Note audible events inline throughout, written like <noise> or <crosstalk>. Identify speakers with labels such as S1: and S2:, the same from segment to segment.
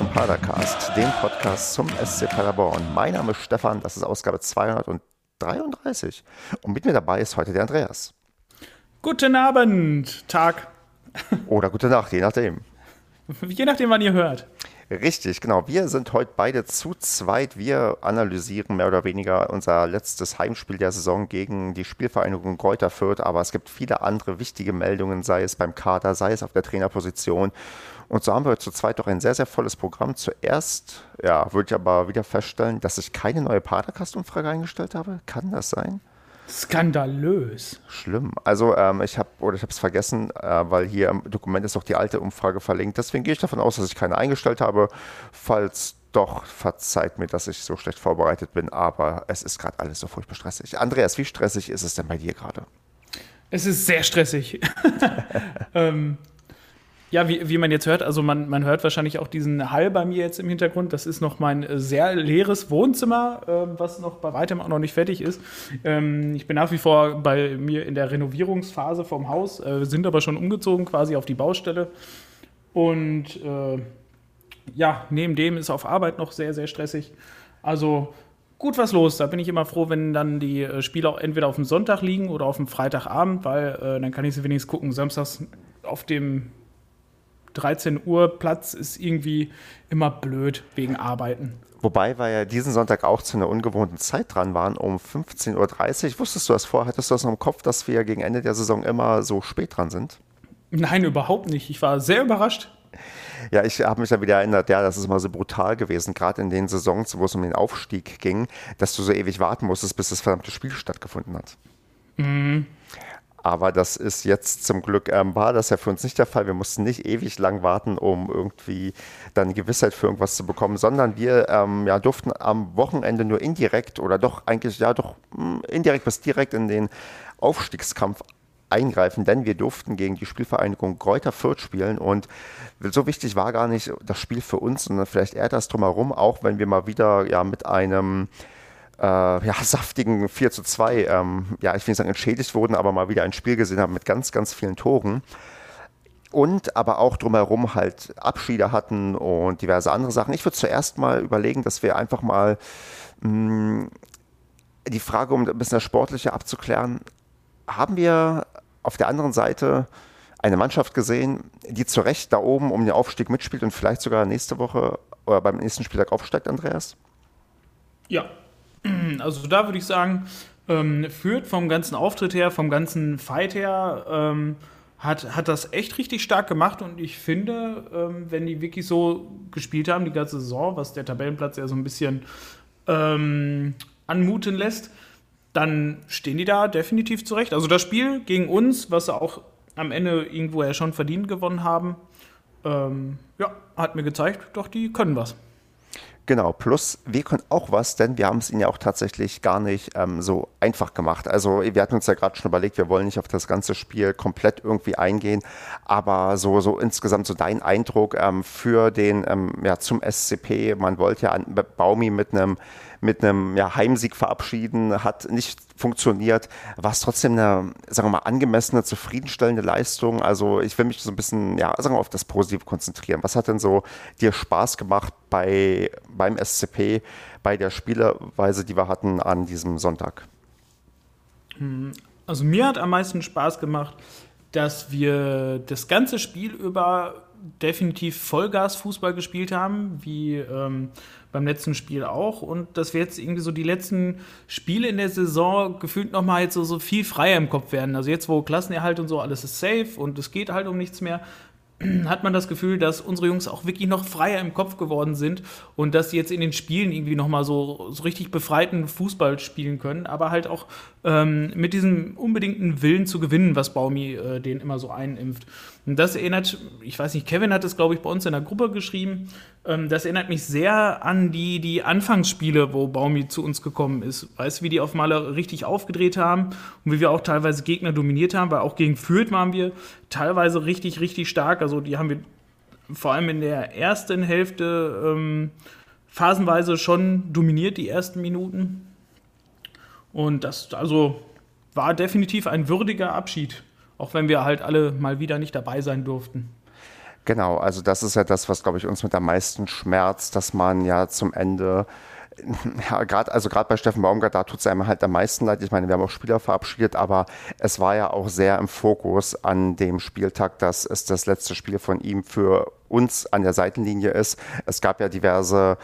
S1: zum Padercast, dem Podcast zum SC Paderborn. Mein Name ist Stefan, das ist Ausgabe 233 und mit mir dabei ist heute der Andreas.
S2: Guten Abend, Tag. <laughs>
S1: Oder gute Nacht, je nachdem.
S2: Je nachdem, wann ihr hört.
S1: Richtig, genau. Wir sind heute beide zu zweit. Wir analysieren mehr oder weniger unser letztes Heimspiel der Saison gegen die Spielvereinigung Kräuter Fürth. Aber es gibt viele andere wichtige Meldungen, sei es beim Kader, sei es auf der Trainerposition. Und so haben wir zu zweit doch ein sehr, sehr volles Programm. Zuerst, ja, würde ich aber wieder feststellen, dass ich keine neue Padercast-Umfrage eingestellt habe. Kann das sein?
S2: Skandalös.
S1: Schlimm. Also ähm, ich habe oder ich habe es vergessen, äh, weil hier im Dokument ist auch die alte Umfrage verlinkt. Deswegen gehe ich davon aus, dass ich keine eingestellt habe. Falls doch, verzeiht mir, dass ich so schlecht vorbereitet bin, aber es ist gerade alles so furchtbar stressig. Andreas, wie stressig ist es denn bei dir gerade?
S2: Es ist sehr stressig. <laughs> ähm, ja, wie, wie man jetzt hört, also man, man hört wahrscheinlich auch diesen Hall bei mir jetzt im Hintergrund. Das ist noch mein äh, sehr leeres Wohnzimmer, äh, was noch bei weitem auch noch nicht fertig ist. Ähm, ich bin nach wie vor bei mir in der Renovierungsphase vom Haus, äh, sind aber schon umgezogen quasi auf die Baustelle. Und äh, ja, neben dem ist auf Arbeit noch sehr, sehr stressig. Also gut was los. Da bin ich immer froh, wenn dann die äh, Spiele auch entweder auf dem Sonntag liegen oder auf dem Freitagabend, weil äh, dann kann ich sie wenigstens gucken. Samstags auf dem 13 Uhr Platz ist irgendwie immer blöd wegen Arbeiten.
S1: Wobei wir ja diesen Sonntag auch zu einer ungewohnten Zeit dran waren, um 15.30 Uhr. Wusstest du das vorher? Hattest du das noch im Kopf, dass wir gegen Ende der Saison immer so spät dran sind?
S2: Nein, überhaupt nicht. Ich war sehr überrascht.
S1: Ja, ich habe mich da wieder erinnert, ja, das ist mal so brutal gewesen, gerade in den Saisons, wo es um den Aufstieg ging, dass du so ewig warten musstest, bis das verdammte Spiel stattgefunden hat. Mhm. Aber das ist jetzt zum Glück, ähm, war das ja für uns nicht der Fall. Wir mussten nicht ewig lang warten, um irgendwie dann Gewissheit für irgendwas zu bekommen, sondern wir ähm, ja, durften am Wochenende nur indirekt oder doch eigentlich, ja, doch mh, hm, indirekt bis direkt in den Aufstiegskampf eingreifen, denn wir durften gegen die Spielvereinigung Kräuter Fürth spielen und so wichtig war gar nicht das Spiel für uns, sondern vielleicht eher das drumherum, auch wenn wir mal wieder ja mit einem äh, ja, <laughs> saftigen 4 zu 2, ähm, ja, ich will nicht sagen entschädigt wurden, aber mal wieder ein Spiel gesehen haben mit ganz, ganz vielen Toren. Und aber auch drumherum halt Abschiede hatten und diverse andere Sachen. Ich würde zuerst mal überlegen, dass wir einfach mal mh, mm, die Frage, um ein bisschen das Sportliche abzuklären, haben wir auf der anderen Seite eine Mannschaft gesehen, die zu Recht da oben um den Aufstieg mitspielt und vielleicht sogar nächste Woche oder beim nächsten Spieltag aufsteigt, Andreas?
S2: Ja, <clears throat> also da würde ich sagen, ähm, führt vom ganzen Auftritt her, vom ganzen Fight her, ähm, hat, hat das echt richtig stark gemacht und ich finde, ähm, wenn die wirklich so gespielt haben, die ganze Saison, was der Tabellenplatz ja so ein bisschen ähm, anmuten lässt, dann stehen die da definitiv zurecht. Also das Spiel gegen uns, was sie auch am Ende irgendwo ja schon verdient gewonnen haben, ähm, ja, hat mir gezeigt, doch die können was.
S1: Genau, plus wir können auch was, denn wir haben es ihnen ja auch tatsächlich gar nicht ähm, so einfach gemacht. Also wir hatten uns ja gerade schon überlegt, wir wollen nicht auf das ganze Spiel komplett irgendwie eingehen, aber so, so insgesamt so dein Eindruck ähm, für den, ähm, ja, zum SCP, man wollte ja an Baumi mit einem mit einem ja, Heimsieg verabschieden, hat nicht funktioniert, war es trotzdem eine, sagen wir mal, angemessene, zufriedenstellende Leistung. Also ich will mich so ein bisschen, ja, sagen wir auf das Positive konzentrieren. Was hat denn so dir Spaß gemacht bei, beim SCP, bei der Spieleweise, die wir hatten an diesem Sonntag?
S2: Also mir hat am meisten Spaß gemacht, dass wir das ganze Spiel über definitiv Vollgas-Fußball gespielt haben, wie ähm, beim letzten Spiel auch. Und dass wir jetzt irgendwie so die letzten Spiele in der Saison gefühlt nochmal jetzt so, so viel freier im Kopf werden. Also jetzt, wo Klassenerhalt und so, alles ist safe und es geht halt um nichts mehr, <clears throat> hat man das Gefühl, dass unsere Jungs auch wirklich noch freier im Kopf geworden sind und dass sie jetzt in den Spielen irgendwie nochmal so, so richtig befreiten Fußball spielen können, aber halt auch ähm, mit diesem unbedingten Willen zu gewinnen, was Baumi äh, den immer so einimpft. Und das erinnert, ich weiß nicht, Kevin hat es, glaube ich, bei uns in der Gruppe geschrieben, ähm, das erinnert mich sehr an die, die Anfangsspiele, wo Baumi zu uns gekommen ist. Weißt du, wie die auf Maler richtig aufgedreht haben und wie wir auch teilweise Gegner dominiert haben, weil auch gegen Fürth waren wir teilweise richtig, richtig stark. Also die haben wir vor allem in der ersten Hälfte ähm, phasenweise schon dominiert, die ersten Minuten. Und das also war definitiv ein würdiger Abschied, auch wenn wir halt alle mal wieder nicht dabei sein durften.
S1: Genau, also das ist ja das, was, glaube ich, uns mit am meisten schmerzt, dass man ja zum Ende <laughs> ja, gerade also gerade bei Steffen Baumgart, da tut es einem halt am meisten leid. Ich meine, wir haben auch Spieler verabschiedet, aber es war ja auch sehr im Fokus an dem Spieltag, dass es das letzte Spiel von ihm für uns an der Seitenlinie ist. Es gab ja diverse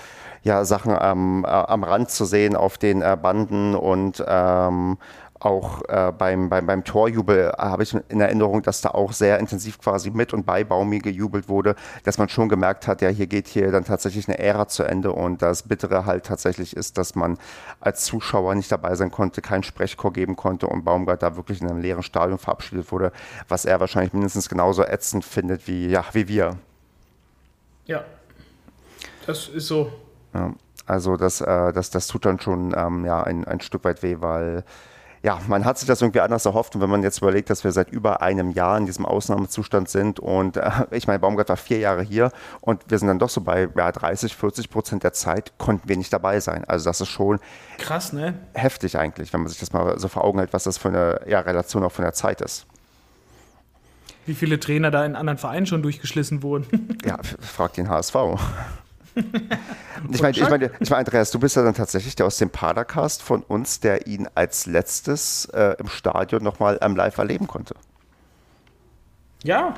S1: ja, Sachen ähm, äh, am Rand zu sehen auf den äh, Banden und ähm, auch äh, beim, beim, beim Torjubel habe ich in Erinnerung, dass da auch sehr intensiv quasi mit und bei Baumi gejubelt wurde, dass man schon gemerkt hat, ja, hier geht hier dann tatsächlich eine Ära zu Ende und das Bittere halt tatsächlich ist, dass man als Zuschauer nicht dabei sein konnte, keinen Sprechchor geben konnte und Baumgart da wirklich in einem leeren Stadion verabschiedet wurde, was er wahrscheinlich mindestens genauso ätzend findet wie, ja, wie wir.
S2: Ja, das ist so.
S1: Ja, also das, äh, das, das tut dann schon ähm, ja, ein, ein Stück weit weh, weil ja, man hat sich das irgendwie anders erhofft und wenn man jetzt überlegt, dass wir seit über einem Jahr in diesem Ausnahmezustand sind und äh, ich meine, Baumgart war vier Jahre hier und wir sind dann doch so bei ja, 30, 40 Prozent der Zeit konnten wir nicht dabei sein. Also das ist schon
S2: krass, ne?
S1: Heftig eigentlich, wenn man sich das mal so vor Augen hält, was das für eine ja, Relation auch von der Zeit ist.
S2: Wie viele Trainer da in anderen Vereinen schon durchgeschlissen wurden?
S1: ja, fragt den HSV <laughs> ich meine, ich meine, ich mein, Andreas, du bist ja dann tatsächlich der aus dem Padercast von uns, der ihn als letztes äh, im Stadion nochmal ähm, live erleben konnte.
S2: Ja,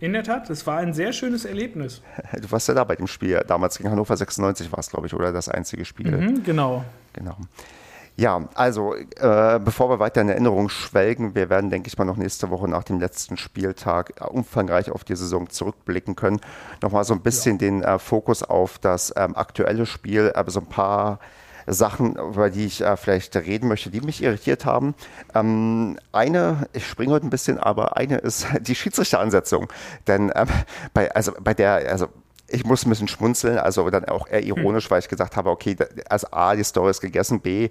S2: in der Tat, es war ein sehr schönes Erlebnis. <laughs>
S1: Du warst ja da bei dem Spiel, damals gegen Hannover 96 war es, glaube ich, oder das einzige Spiel.
S2: Mhm, genau.
S1: Genau. Ja, also äh, bevor wir weiter in Erinnerung schwelgen, wir werden, denke ich mal, noch nächste Woche nach dem letzten Spieltag äh, umfangreich auf die Saison zurückblicken können. Nochmal so ein bisschen ja. den äh, Fokus auf das ähm, aktuelle Spiel, aber so ein paar Sachen, über die ich äh, vielleicht reden möchte, die mich irritiert haben. Ähm, eine, ich springe heute ein bisschen, aber eine ist <laughs> die Schiedsrichteransetzung. Denn ähm, bei, also bei der, also ich muss ein bisschen schmunzeln, also dann auch eher ironisch, hm. weil ich gesagt habe, okay, also A, die Story ist gegessen, B,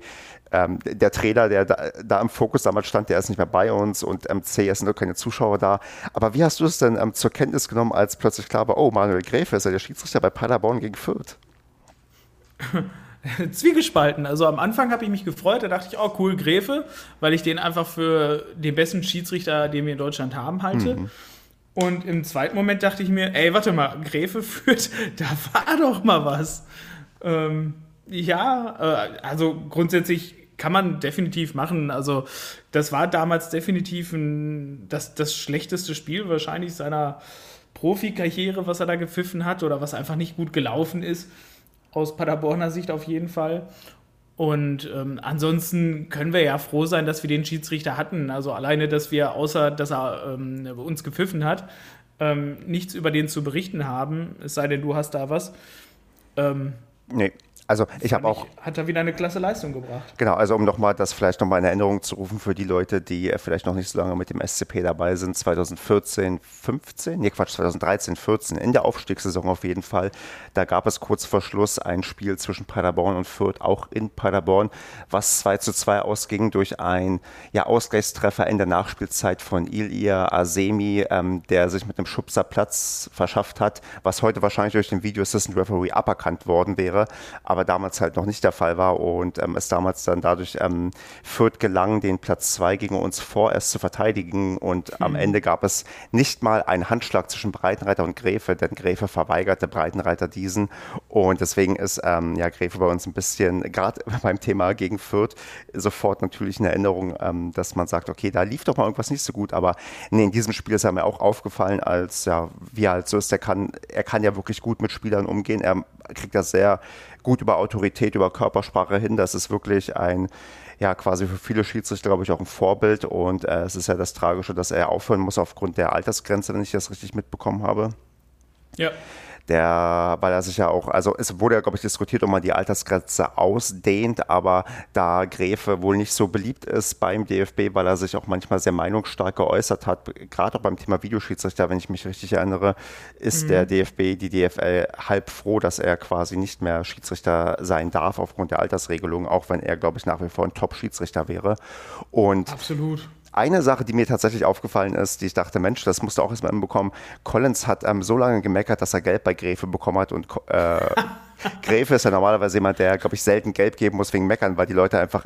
S1: ähm, der Trainer, der da, da, im Fokus damals stand, der ist nicht mehr bei uns und ähm, C, es sind nur keine Zuschauer da. Aber wie hast du es denn ähm, zur Kenntnis genommen, als plötzlich klar war, oh, Manuel Gräfe ist ja der Schiedsrichter bei Paderborn gegen Fürth? <laughs>
S2: Zwiegespalten. Also am Anfang habe ich mich gefreut, da dachte ich, oh cool, Gräfe, weil ich den einfach für den besten Schiedsrichter, den wir in Deutschland haben, halte. Mhm. Und im zweiten Moment dachte ich mir, ey, warte mal, Gräfe führt, <laughs> da war doch mal was. Ähm, ja, äh, also grundsätzlich kann man definitiv machen. Also das war damals definitiv ein, das, das schlechteste Spiel wahrscheinlich seiner Profikarriere, was er da gepfiffen hat oder was einfach nicht gut gelaufen ist. Aus Paderborner Sicht auf jeden Fall. Und ähm, ansonsten können wir ja froh sein, dass wir den Schiedsrichter hatten. Also alleine, dass wir, außer dass er ähm, uns gepfiffen hat, ähm, nichts über den zu berichten haben, es sei denn, du hast da was.
S1: Ähm, nee. Also ich habe auch.
S2: Hat er wieder eine klasse Leistung gebracht.
S1: Genau, also um nochmal das vielleicht nochmal in Erinnerung zu rufen für die Leute, die vielleicht noch nicht so lange mit dem SCP dabei sind. 2014, 15, nee Quatsch, 2013, 14, in der Aufstiegssaison auf jeden Fall. Da gab es kurz vor Schluss ein Spiel zwischen Paderborn und Fürth, auch in Paderborn, was 2 zu 2 ausging durch ein ja, Ausgleichstreffer in der Nachspielzeit von Ilir Asemi, ähm, der sich mit einem Schubser Platz verschafft hat, was heute wahrscheinlich durch den Video Assistant Referee aberkannt worden wäre aber damals halt noch nicht der Fall war und ähm, es damals dann dadurch ähm, Fürth gelang, den Platz zwei gegen uns vorerst zu verteidigen und mhm. am Ende gab es nicht mal einen Handschlag zwischen Breitenreiter und Gräfe, denn Gräfe verweigerte Breitenreiter diesen und deswegen ist ähm, ja Gräfe bei uns ein bisschen, gerade <laughs> beim Thema gegen Fürth, sofort natürlich eine Erinnerung, ähm, dass man sagt, okay, da lief doch mal irgendwas nicht so gut, aber nee, in diesem Spiel ist er mir auch aufgefallen, als ja, wie er halt so ist, er kann, er kann ja wirklich gut mit Spielern umgehen, er kriegt das sehr gut über Autorität, über Körpersprache hin. Das ist wirklich ein, ja, quasi für viele Schiedsrichter, glaube ich, auch ein Vorbild. Und äh, es ist ja das Tragische, dass er aufhören muss aufgrund der Altersgrenze, wenn ich das richtig mitbekommen habe.
S2: Ja
S1: der, weil er sich ja auch, also es wurde ja, glaube ich, diskutiert, ob man die Altersgrenze ausdehnt, aber da Gräfe wohl nicht so beliebt ist beim DFB, weil er sich auch manchmal sehr meinungsstark geäußert hat, gerade auch beim Thema Videoschiedsrichter, wenn ich mich richtig erinnere, ist mhm. der DFB, die DFL halb froh, dass er quasi nicht mehr Schiedsrichter sein darf aufgrund der Altersregelung, auch wenn er, glaube ich, nach wie vor ein Top-Schiedsrichter wäre. Und
S2: Absolut
S1: eine Sache, die mir tatsächlich aufgefallen ist, die ich dachte, Mensch, das musst du auch erstmal hinbekommen. Collins hat ähm, so lange gemeckert, dass er Gelb bei Gräfe bekommen hat und äh, <laughs> Gräfe ist ja normalerweise jemand, der, glaube ich, selten Gelb geben muss wegen Meckern, weil die Leute einfach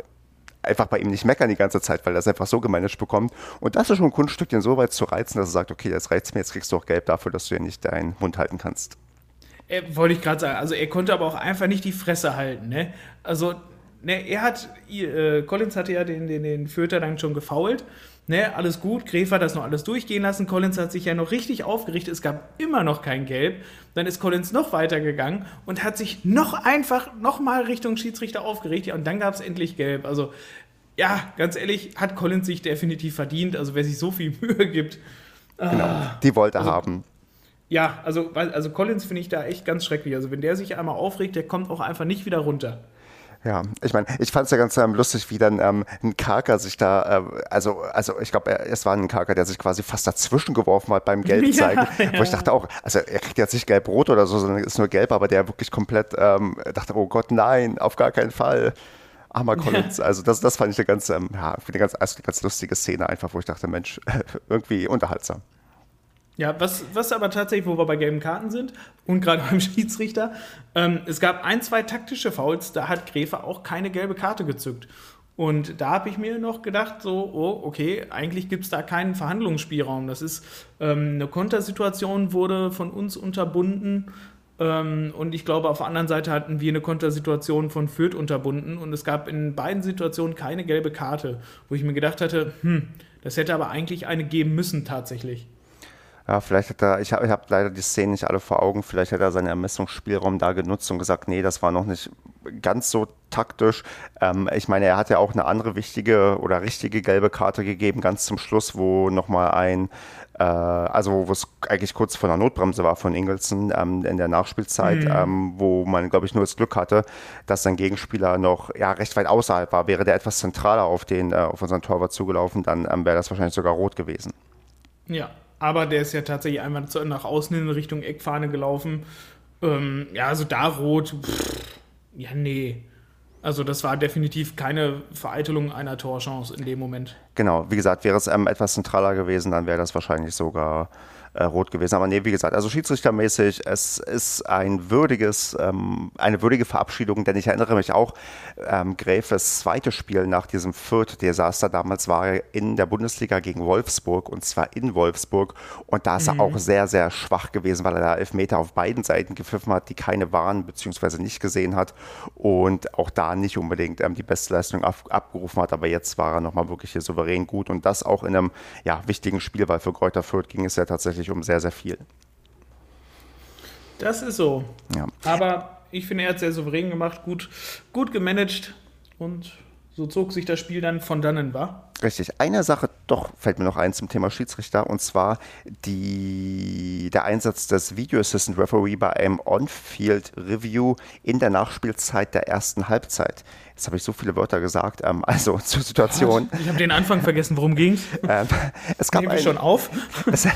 S1: einfach bei ihm nicht meckern die ganze Zeit, weil er es einfach so gemanagt bekommt. Und das ist schon ein Kunststückchen so weit zu reizen, dass er sagt, okay, jetzt reizt mir, jetzt kriegst du auch Gelb dafür, dass du ja nicht deinen Mund halten kannst.
S2: Er, wollte ich gerade sagen, also er konnte aber auch einfach nicht die Fresse halten, ne? Also, ne, er hat, äh, Collins hatte ja den, den, den Fürther dann schon gefault ne, alles gut, Gräf hat das noch alles durchgehen lassen, Collins hat sich ja noch richtig aufgerichtet, es gab immer noch kein Gelb, dann ist Collins noch weitergegangen und hat sich noch einfach nochmal Richtung Schiedsrichter aufgeregt, ja, und dann gab es endlich Gelb, also ja, ganz ehrlich, hat Collins sich definitiv verdient, also wer sich so viel <laughs> Mühe gibt.
S1: Genau, ah, die wollte also, haben.
S2: Ja, also, also Collins finde ich da echt ganz schrecklich. Also wenn der sich einmal aufregt, der kommt auch einfach nicht wieder runter.
S1: Ja, ich meine, ich fand es ja ganz ähm, lustig, wie dann ähm, ein Karker sich da, äh, also, also ich glaube, es war ein Karker, der sich quasi fast dazwischen geworfen hat beim Gelbzeigen, <laughs> ja, ja. wo ich dachte auch, also er kriegt jetzt nicht gelb-rot oder so, sondern ist nur gelb, aber der wirklich komplett ähm, dachte, oh Gott, nein, auf gar keinen Fall. Armer Collins. Also das, das fand ich eine ganz, ähm, ja, eine ganz, also eine ganz lustige Szene einfach, wo ich dachte, Mensch, <laughs> irgendwie unterhaltsam.
S2: Ja, was, was aber tatsächlich, wo wir bei gelben Karten sind und gerade <laughs> beim Schiedsrichter, ähm, es gab ein, zwei taktische Fouls, da hat Gräfe auch keine gelbe Karte gezückt. Und da habe ich mir noch gedacht, so, oh, okay, eigentlich gibt es da keinen Verhandlungsspielraum. Das ist ähm, eine Kontersituation, wurde von uns unterbunden. Ähm, und ich glaube, auf der anderen Seite hatten wir eine Kontersituation von Fürth unterbunden. Und es gab in beiden Situationen keine gelbe Karte, wo ich mir gedacht hatte, hm, das hätte aber eigentlich eine geben müssen tatsächlich.
S1: Ja, vielleicht hat er, ich habe ich hab leider die Szenen nicht alle vor Augen, vielleicht hat er seinen Ermessungsspielraum da genutzt und gesagt, nee, das war noch nicht ganz so taktisch. Ähm, ich meine, er hat ja auch eine andere wichtige oder richtige gelbe Karte gegeben, ganz zum Schluss, wo nochmal ein, äh, also wo es eigentlich kurz vor der Notbremse war von Ingelsson ähm, in der Nachspielzeit, mhm. ähm, wo man, glaube ich, nur das Glück hatte, dass sein Gegenspieler noch ja, recht weit außerhalb war. Wäre der etwas zentraler auf, den, äh, auf unseren Torwart zugelaufen, dann ähm, wäre das wahrscheinlich sogar rot gewesen.
S2: Ja, aber der ist ja tatsächlich einmal nach außen in Richtung Eckfahne gelaufen. Ähm, ja, also da rot, pff, ja, nee. Also das war definitiv keine Vereitelung einer Torchance in dem Moment.
S1: Genau, wie gesagt, wäre es ähm, etwas zentraler gewesen, dann wäre das wahrscheinlich sogar äh, rot gewesen. Aber nee, wie gesagt, also schiedsrichtermäßig, es ist ein würdiges, ähm, eine würdige Verabschiedung, denn ich erinnere mich auch, ähm, Gräfes zweites Spiel nach diesem Fürth-Desaster, damals war er in der Bundesliga gegen Wolfsburg und zwar in Wolfsburg und da ist mhm. er auch sehr, sehr schwach gewesen, weil er da Elfmeter auf beiden Seiten gepfiffen hat, die keine waren bzw. nicht gesehen hat und auch da nicht unbedingt ähm, die beste Leistung ab, abgerufen hat, aber jetzt war er nochmal wirklich hier souverän gut und das auch in einem ja, wichtigen Spiel, weil für Kräuter Fürth ging es ja tatsächlich sich um sehr, sehr viel.
S2: Das ist so. Ja. Aber ich finde, er hat sehr souverän gemacht, gut, gut gemanagt und so zog sich das Spiel dann von dannen, war?
S1: Richtig. Eine Sache doch fällt mir noch ein zum Thema Schiedsrichter und zwar die, der Einsatz des Video Assistant Referee bei einem On-Field Review in der Nachspielzeit der ersten Halbzeit. Jetzt habe ich so viele Wörter gesagt. Ähm, <laughs> also zur Situation.
S2: Ich habe den Anfang vergessen. Worum ging ähm,
S1: es? Gab ein, schon auf. Es,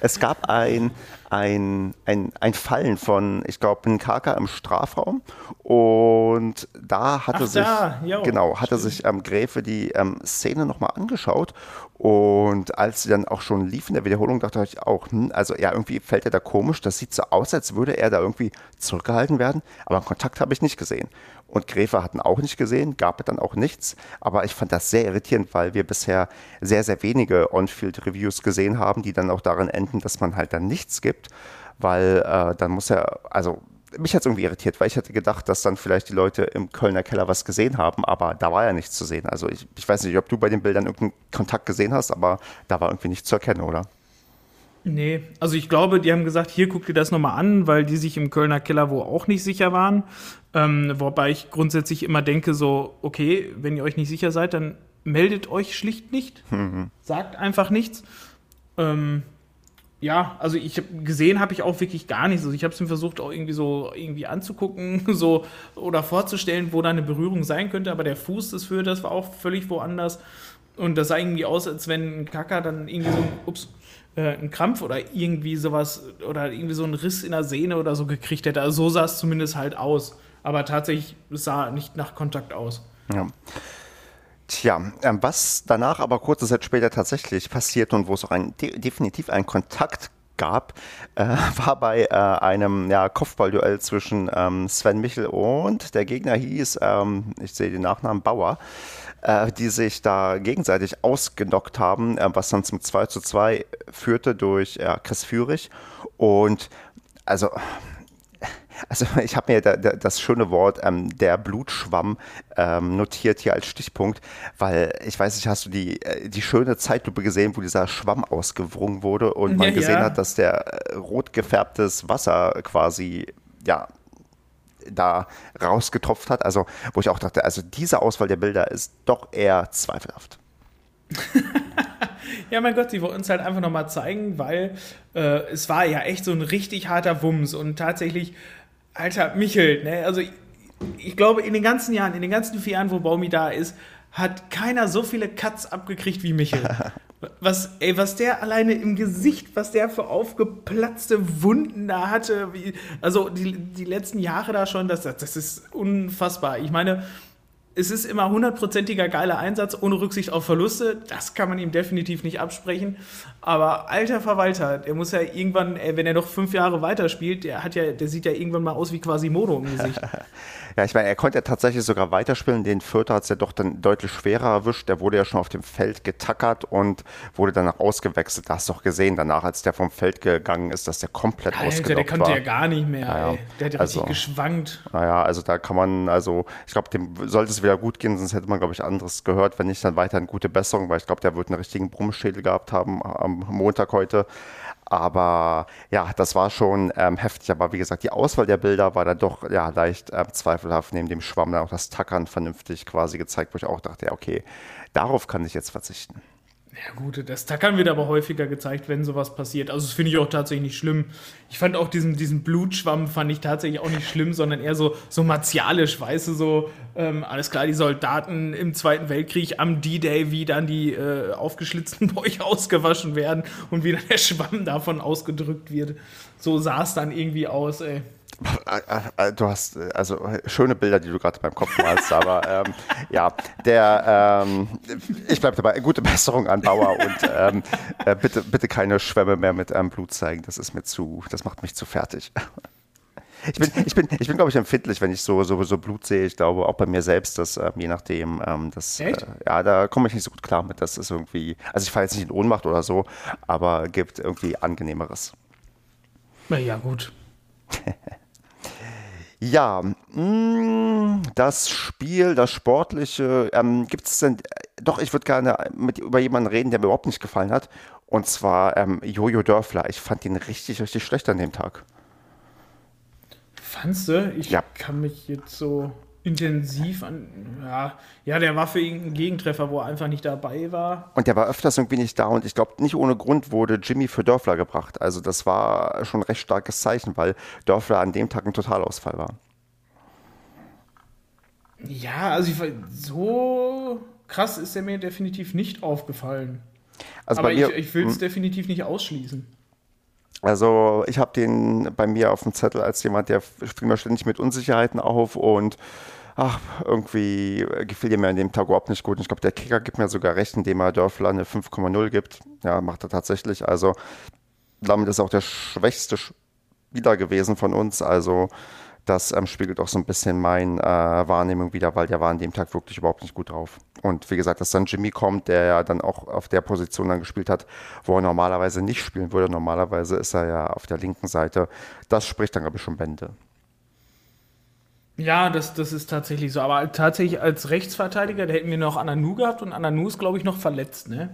S1: es gab ein, ein, ein, ein Fallen von, ich glaube, Nkaka im Strafraum. Und da hatte Ach, sich, da. genau, hatte sich ähm, Gräfe die ähm, Szene nochmal angeschaut und als sie dann auch schon lief in der Wiederholung, dachte ich auch, hm, also ja, irgendwie fällt er da komisch. Das sieht so aus, als würde er da irgendwie zurückgehalten werden. Aber Kontakt habe ich nicht gesehen. Und Gräfer hatten auch nicht gesehen, gab es dann auch nichts. Aber ich fand das sehr irritierend, weil wir bisher sehr, sehr wenige On-Field-Reviews gesehen haben, die dann auch darin enden, dass man halt dann nichts gibt. Weil äh, dann muss er, also mich hat es irgendwie irritiert, weil ich hätte gedacht, dass dann vielleicht die Leute im Kölner Keller was gesehen haben, aber da war ja nichts zu sehen. Also ich, ich weiß nicht, ob du bei den Bildern irgendeinen Kontakt gesehen hast, aber da war irgendwie nichts zu erkennen, oder?
S2: Nee, also ich glaube, die haben gesagt, hier guckt ihr das nochmal an, weil die sich im Kölner Keller wo auch nicht sicher waren. Ähm, wobei ich grundsätzlich immer denke, so, okay, wenn ihr euch nicht sicher seid, dann meldet euch schlicht nicht. Mhm. Sagt einfach nichts. Ähm, ja, also ich habe gesehen habe ich auch wirklich gar nichts. Also ich habe es mir versucht auch irgendwie so irgendwie anzugucken, <laughs> so oder vorzustellen, wo da eine Berührung sein könnte, aber der Fuß des Führers war auch völlig woanders und das sah irgendwie aus, als wenn ein Kacker dann irgendwie so ups, äh, einen Krampf oder irgendwie sowas oder irgendwie so einen Riss in der Sehne oder so gekriegt hätte. Also so sah es zumindest halt aus, aber tatsächlich sah nicht nach Kontakt aus.
S1: Ja. Tja, was danach aber kurze Zeit später tatsächlich passiert und wo es auch ein, definitiv einen Kontakt gab, äh, <laughs> war bei äh, einem ja, Kopfballduell zwischen ähm, Sven Michel und der Gegner hieß, ähm, ich sehe den Nachnamen Bauer, äh, die sich da gegenseitig ausgenockt haben, äh, was dann zum 2 zu 2 führte durch Chris Führig. Und also <laughs> also ich habe mir da, da, das schöne Wort ähm, der Blutschwamm ähm, notiert hier als Stichpunkt, weil ich weiß nicht, hast du die, äh, die schöne Zeitlupe gesehen, wo dieser Schwamm ausgewrungen wurde und man ja, gesehen ja. hat, dass der äh, rot gefärbtes Wasser quasi ja da rausgetropft hat. Also wo ich auch dachte, also diese Auswahl der Bilder ist doch eher zweifelhaft. <laughs>
S2: ja, mein Gott, sie wollen uns halt einfach nochmal zeigen, weil äh, es war ja echt so ein richtig harter Wumms und tatsächlich Alter, Michel, ne? Also ich, ich, glaube, in den ganzen Jahren, in den ganzen vier Jahren, wo Baumi da ist, hat keiner so viele Cuts abgekriegt wie Michel. <laughs> Was, ey, was der alleine im Gesicht, was der für aufgeplatzte Wunden da hatte, wie, also die, die letzten Jahre da schon, das, das ist unfassbar. Ich meine, es ist immer hundertprozentiger geiler Einsatz ohne Rücksicht auf Verluste. Das kann man ihm definitiv nicht absprechen. Aber alter Verwalter, der muss ja irgendwann, wenn er noch fünf Jahre weiterspielt, der hat ja, der sieht ja irgendwann mal aus wie quasi Modo im Gesicht. <laughs>
S1: Ja, ich meine, er konnte ja tatsächlich sogar weiterspielen. Den Vierter hat es ja doch dann deutlich schwerer erwischt. Der wurde ja schon auf dem Feld getackert und wurde danach ausgewechselt. Da hast du doch gesehen, danach, als der vom Feld gegangen ist, dass der komplett Alter, ausgelockt der
S2: konnte war. ja gar nicht mehr. Naja, der hat ja also, richtig geschwankt.
S1: Naja, also da kann man, also ich glaube, dem sollte es wieder gut gehen, sonst hätte man, glaube ich, anderes gehört. Wenn nicht, dann weiter eine gute Besserung, weil ich glaube, der wird einen richtigen Brummschädel gehabt haben am Montag heute. Aber ja, das war schon ähm, heftig. Aber wie gesagt, die Auswahl der Bilder war dann doch ja, leicht äh, zweifelhaft. Neben dem Schwamm dann auch das Tackern vernünftig quasi gezeigt, wo ich auch dachte, ja, okay, darauf kann ich jetzt verzichten.
S2: Ja gut, das Tackern wird aber häufiger gezeigt, wenn sowas passiert. Also das finde ich auch tatsächlich nicht schlimm. Ich fand auch diesen, diesen Blutschwamm fand ich tatsächlich auch nicht schlimm, sondern eher so, so martialisch, weißt du, so, ähm, alles klar, die Soldaten im Zweiten Weltkrieg am D-Day, wie dann die äh, aufgeschlitzten <laughs> Bäuche ausgewaschen werden und wie dann der Schwamm davon ausgedrückt wird. So sah es dann irgendwie aus, ey.
S1: Äh, äh, du hast also schöne Bilder, die du gerade beim Kopf malst, aber ähm, ja, der, ähm, ich bleibe dabei, gute Besserung an Bauer und ähm, äh, bitte, bitte keine Schwämme mehr mit ähm, Blut zeigen, das ist mir zu, das macht mich zu fertig. Ich bin, ich bin, ich bin glaube ich, empfindlich, wenn ich so, so, so Blut sehe. Ich glaube auch bei mir selbst, dass ähm, je nachdem, ähm, das, äh, ja, da komme ich nicht so gut klar mit. Das ist irgendwie, also ich falle jetzt nicht in Ohnmacht oder so, aber gibt irgendwie angenehmeres.
S2: Na ja, gut. <laughs>
S1: Ja, mm, das Spiel, das Sportliche, ähm, gibt es denn, äh, doch, ich würde gerne mit, über jemanden reden, der mir überhaupt nicht gefallen hat. Und zwar ähm, Jojo Dörfler. Ich fand ihn richtig, richtig schlecht an dem Tag.
S2: Fandst du? Ich ja. kann mich jetzt so intensiv an. Ja, ja, der war für ihn ein Gegentreffer, wo er einfach nicht dabei war.
S1: Und der war öfters irgendwie nicht da und ich glaube, nicht ohne Grund wurde Jimmy für Dörfler gebracht. Also das war schon ein recht starkes Zeichen, weil Dörfler an dem Tag ein Totalausfall war.
S2: Ja, also ich, so krass ist er mir definitiv nicht aufgefallen. Also Aber mir, ich, ich will es hm? definitiv nicht ausschließen.
S1: Also ich habe den bei mir auf dem Zettel als jemand, der springt mir ständig mit Unsicherheiten auf und ach, irgendwie gefiel mir an dem Tag überhaupt nicht gut. Ich glaube, der Kicker gibt mir sogar recht, indem er Dörfler eine 5,0 gibt. Ja, macht er tatsächlich. Also damit ist auch der schwächste Spieler gewesen von uns. Also das ähm, spiegelt auch so ein bisschen meine äh, Wahrnehmung wieder, weil der war an dem Tag wirklich überhaupt nicht gut drauf. Und wie gesagt, dass dann Jimmy kommt, der ja dann auch auf der Position dann gespielt hat, wo er normalerweise nicht spielen würde. Normalerweise ist er ja auf der linken Seite. Das spricht dann, glaube ich, schon Bände.
S2: Ja, das, das ist tatsächlich so. Aber tatsächlich als Rechtsverteidiger, da hätten wir noch Ananu gehabt und Ananu ist, glaube ich, noch verletzt, ne?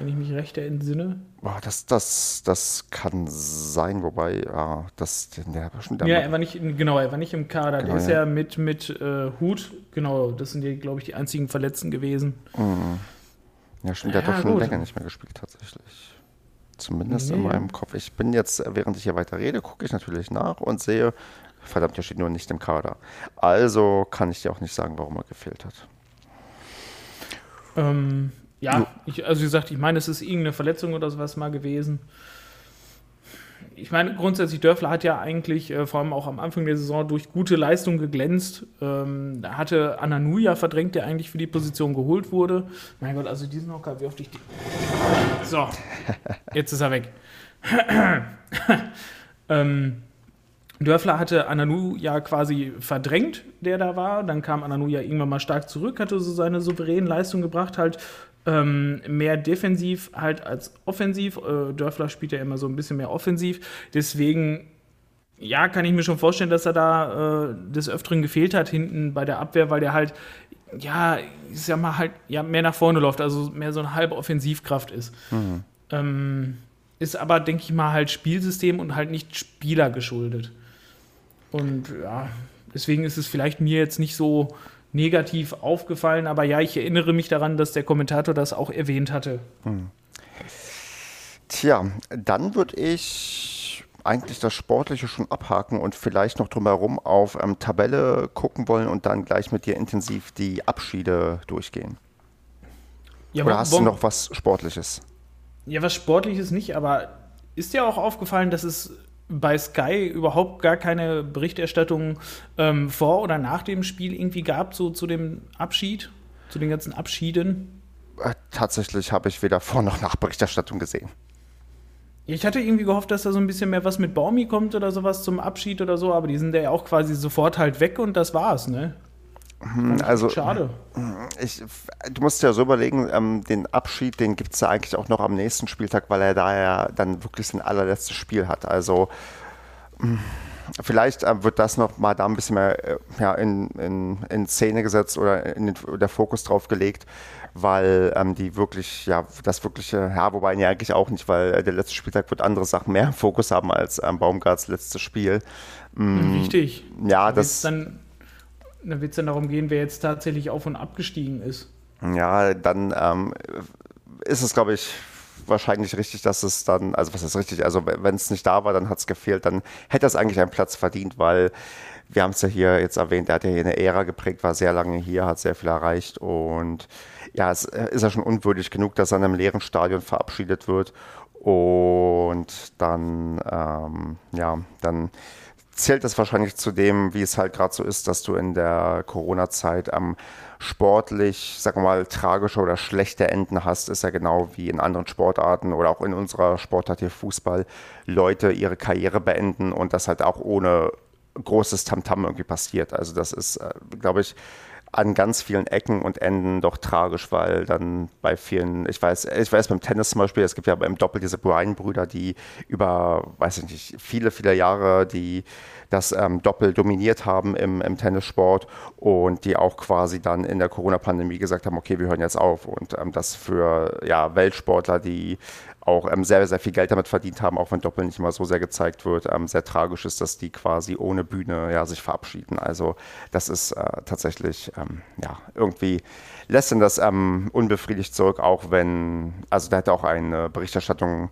S2: wenn ich mich recht entsinne.
S1: Boah, das, das, das kann sein, wobei, ja, das,
S2: der war schon der Ja, er war nicht, genau, er war nicht im Kader. Genau, der ist ja, ja mit, mit äh, Hut, genau, das sind ja, glaube ich, die einzigen Verletzten gewesen.
S1: Mhm. Ja, stimmt, der ja, hat doch schon gut. länger nicht mehr gespielt, tatsächlich. Zumindest nee. in meinem Kopf. Ich bin jetzt, während ich hier weiter rede, gucke ich natürlich nach und sehe, verdammt, der steht nur nicht im Kader. Also kann ich dir auch nicht sagen, warum er gefehlt hat.
S2: Ähm, ja, ich, also wie gesagt, ich meine, es ist irgendeine Verletzung oder sowas mal gewesen. Ich meine, grundsätzlich Dörfler hat ja eigentlich äh, vor allem auch am Anfang der Saison durch gute Leistung geglänzt. Ähm, da hatte Ananu ja verdrängt, der eigentlich für die Position geholt wurde. Mein Gott, also diesen Hocker, wie oft ich die. So, jetzt ist er weg. <clears throat> ähm, Dörfler hatte Ananu ja quasi verdrängt, der da war. Dann kam Ananu ja irgendwann mal stark zurück, hatte so seine souveräne Leistung gebracht, halt ähm, mehr defensiv halt als offensiv. Äh, Dörfler spielt ja immer so ein bisschen mehr offensiv. Deswegen, ja, kann ich mir schon vorstellen, dass er da äh, des Öfteren gefehlt hat hinten bei der Abwehr, weil der halt, ja, ich sag mal, halt ja, mehr nach vorne läuft, also mehr so eine halbe Offensivkraft ist. Mhm. Ähm, ist aber, denke ich mal, halt Spielsystem und halt nicht Spieler geschuldet. Und ja, deswegen ist es vielleicht mir jetzt nicht so negativ aufgefallen, aber ja, ich erinnere mich daran, dass der Kommentator das auch erwähnt hatte. Hm.
S1: Tja, dann würde ich eigentlich das Sportliche schon abhaken und vielleicht noch drumherum auf ähm, Tabelle gucken wollen und dann gleich mit dir intensiv die Abschiede durchgehen. Ja, Oder hast du noch was Sportliches?
S2: Ja, was Sportliches nicht, aber ist dir auch aufgefallen, dass es bei Sky überhaupt gar keine Berichterstattung ähm, vor oder nach dem Spiel irgendwie gab, so zu dem Abschied, zu den ganzen Abschieden?
S1: Äh, tatsächlich habe ich weder Vor- noch Nachberichterstattung gesehen.
S2: Ich hatte irgendwie gehofft, dass da so ein bisschen mehr was mit Baumi kommt oder sowas zum Abschied oder so, aber die sind ja auch quasi sofort halt weg und das war's, ne?
S1: Hm, also, schade. Ich, du musst ja so überlegen, ähm, den Abschied, den gibt es ja eigentlich auch noch am nächsten Spieltag, weil er da ja dann wirklich sein allerletztes Spiel hat. Also hm, vielleicht äh, wird das noch mal da ein bisschen mehr äh, ja, in, in, in Szene gesetzt oder in den, der Fokus drauf gelegt, weil ähm, die wirklich, ja, das wirkliche, ja, wobei nee, eigentlich auch nicht, weil der letzte Spieltag wird andere Sachen mehr im Fokus haben als ähm, Baumgarts letztes Spiel.
S2: Mhm. Richtig.
S1: Ja, das.
S2: Dann dann wird es dann darum gehen, wer jetzt tatsächlich auf und abgestiegen ist.
S1: Ja, dann ähm, ist es, glaube ich, wahrscheinlich richtig, dass es dann, also was ist richtig, also wenn es nicht da war, dann hat es gefehlt, dann hätte es eigentlich einen Platz verdient, weil wir haben es ja hier jetzt erwähnt, er hat ja hier eine Ära geprägt, war sehr lange hier, hat sehr viel erreicht und ja, es ist ja schon unwürdig genug, dass er in einem leeren Stadion verabschiedet wird und dann, ähm, ja, dann zählt das wahrscheinlich zu dem, wie es halt gerade so ist, dass du in der Corona-Zeit am sportlich, sagen wir mal, tragische oder schlechte Enden hast, ist ja genau wie in anderen Sportarten oder auch in unserer Sportart hier Fußball, Leute ihre Karriere beenden und das halt auch ohne großes Tamtam -Tam irgendwie passiert. Also das ist, äh, glaube ich, an ganz vielen Ecken und Enden doch tragisch, weil dann bei vielen, ich weiß, ich weiß beim Tennis zum Beispiel, es gibt ja im Doppel diese Bryan-Brüder, die über, weiß ich nicht, viele, viele Jahre die das ähm, Doppel dominiert haben im, im Tennissport und die auch quasi dann in der Corona-Pandemie gesagt haben, okay, wir hören jetzt auf und ähm, das für ja, Weltsportler, die auch ähm, sehr, sehr viel Geld damit verdient haben, auch wenn Doppel nicht immer so sehr gezeigt wird, ähm, sehr tragisch ist, dass die quasi ohne Bühne ja, sich verabschieden. Also das ist äh, tatsächlich, ähm, ja, irgendwie lässt ihn das ähm, unbefriedigt zurück, auch wenn, also da hätte auch eine Berichterstattung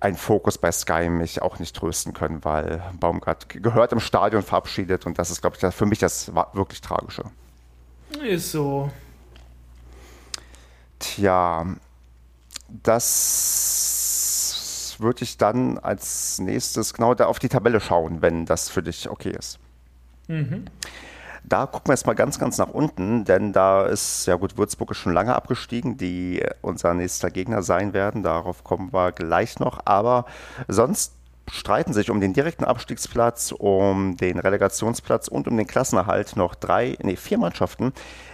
S1: ein Fokus bei Sky mich auch nicht trösten können, weil Baumgart gehört im Stadion verabschiedet und das ist, glaube ich, für mich das wirklich Tragische.
S2: Ist so.
S1: Tja, das würde ich dann als nächstes genau da auf die Tabelle schauen, wenn das für dich okay ist. Mhm. Da gucken wir jetzt mal ganz, ganz nach unten, denn da ist, ja gut, Würzburg ist schon lange abgestiegen, die unser nächster Gegner sein werden. Darauf kommen wir gleich noch. Aber sonst streiten sich um den direkten Abstiegsplatz, um den Relegationsplatz und um den Klassenerhalt noch drei, nee, vier Mannschaften.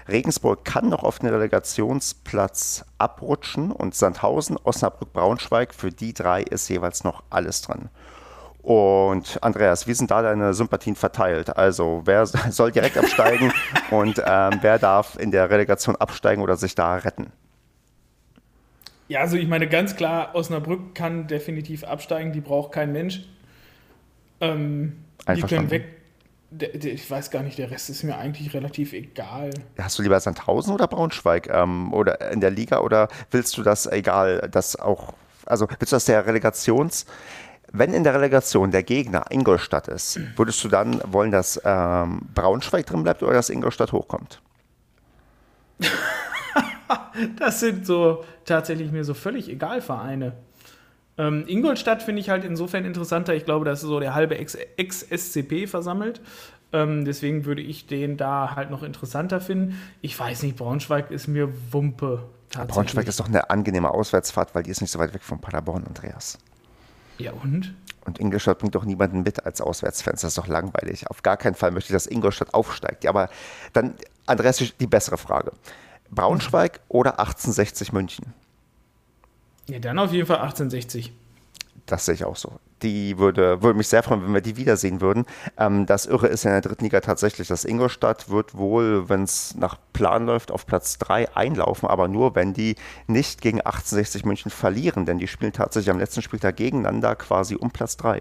S1: Regensburg kann noch auf den Relegationsplatz abrutschen und Sandhausen, Osnabrück, Braunschweig, für die drei ist jeweils noch alles drin. Und Andreas, wie sind da deine Sympathien verteilt? Also wer <laughs> soll direkt absteigen <laughs> und ähm, wer darf in der Relegation absteigen oder sich da retten?
S2: Ja, also ich meine ganz klar, Osnabrück kann definitiv absteigen, die braucht kein Mensch. Ähm, die können weg. Der, der, ich weiß gar nicht, der Rest ist mir eigentlich relativ egal.
S1: Hast du lieber Sandhausen oder Braunschweig ähm, oder in der Liga oder willst du das egal, dass auch, also willst du das der Relegations, wenn in der Relegation der Gegner Ingolstadt ist, würdest du dann wollen, dass ähm, Braunschweig drin bleibt oder dass Ingolstadt hochkommt? <laughs>
S2: das sind so tatsächlich mir so völlig egal Vereine. Ähm, Ingolstadt finde ich halt insofern interessanter. Ich glaube, das ist so der halbe Ex-SCP versammelt. Ähm, deswegen würde ich den da halt noch interessanter finden. Ich weiß nicht, Braunschweig ist mir Wumpe.
S1: Braunschweig ist doch eine angenehme Auswärtsfahrt, weil die ist nicht so weit weg von Paderborn, Andreas.
S2: Ja, und?
S1: Und Ingolstadt bringt doch niemanden mit als Auswärtsfans. Das ist doch langweilig. Auf gar keinen Fall möchte ich, dass Ingolstadt aufsteigt. Ja, aber dann, Andreas, die bessere Frage. Braunschweig oder 1860 München?
S2: Ja, dann auf jeden Fall 1860.
S1: Das sehe ich auch so. Die würde, würde mich sehr freuen, wenn wir die wiedersehen würden. Ähm, das Irre ist in der dritten Liga tatsächlich, dass Ingolstadt wird wohl, wenn es nach Plan läuft, auf Platz 3 einlaufen, aber nur, wenn die nicht gegen 1860 München verlieren, denn die spielen tatsächlich am letzten Spieltag gegeneinander quasi um Platz 3.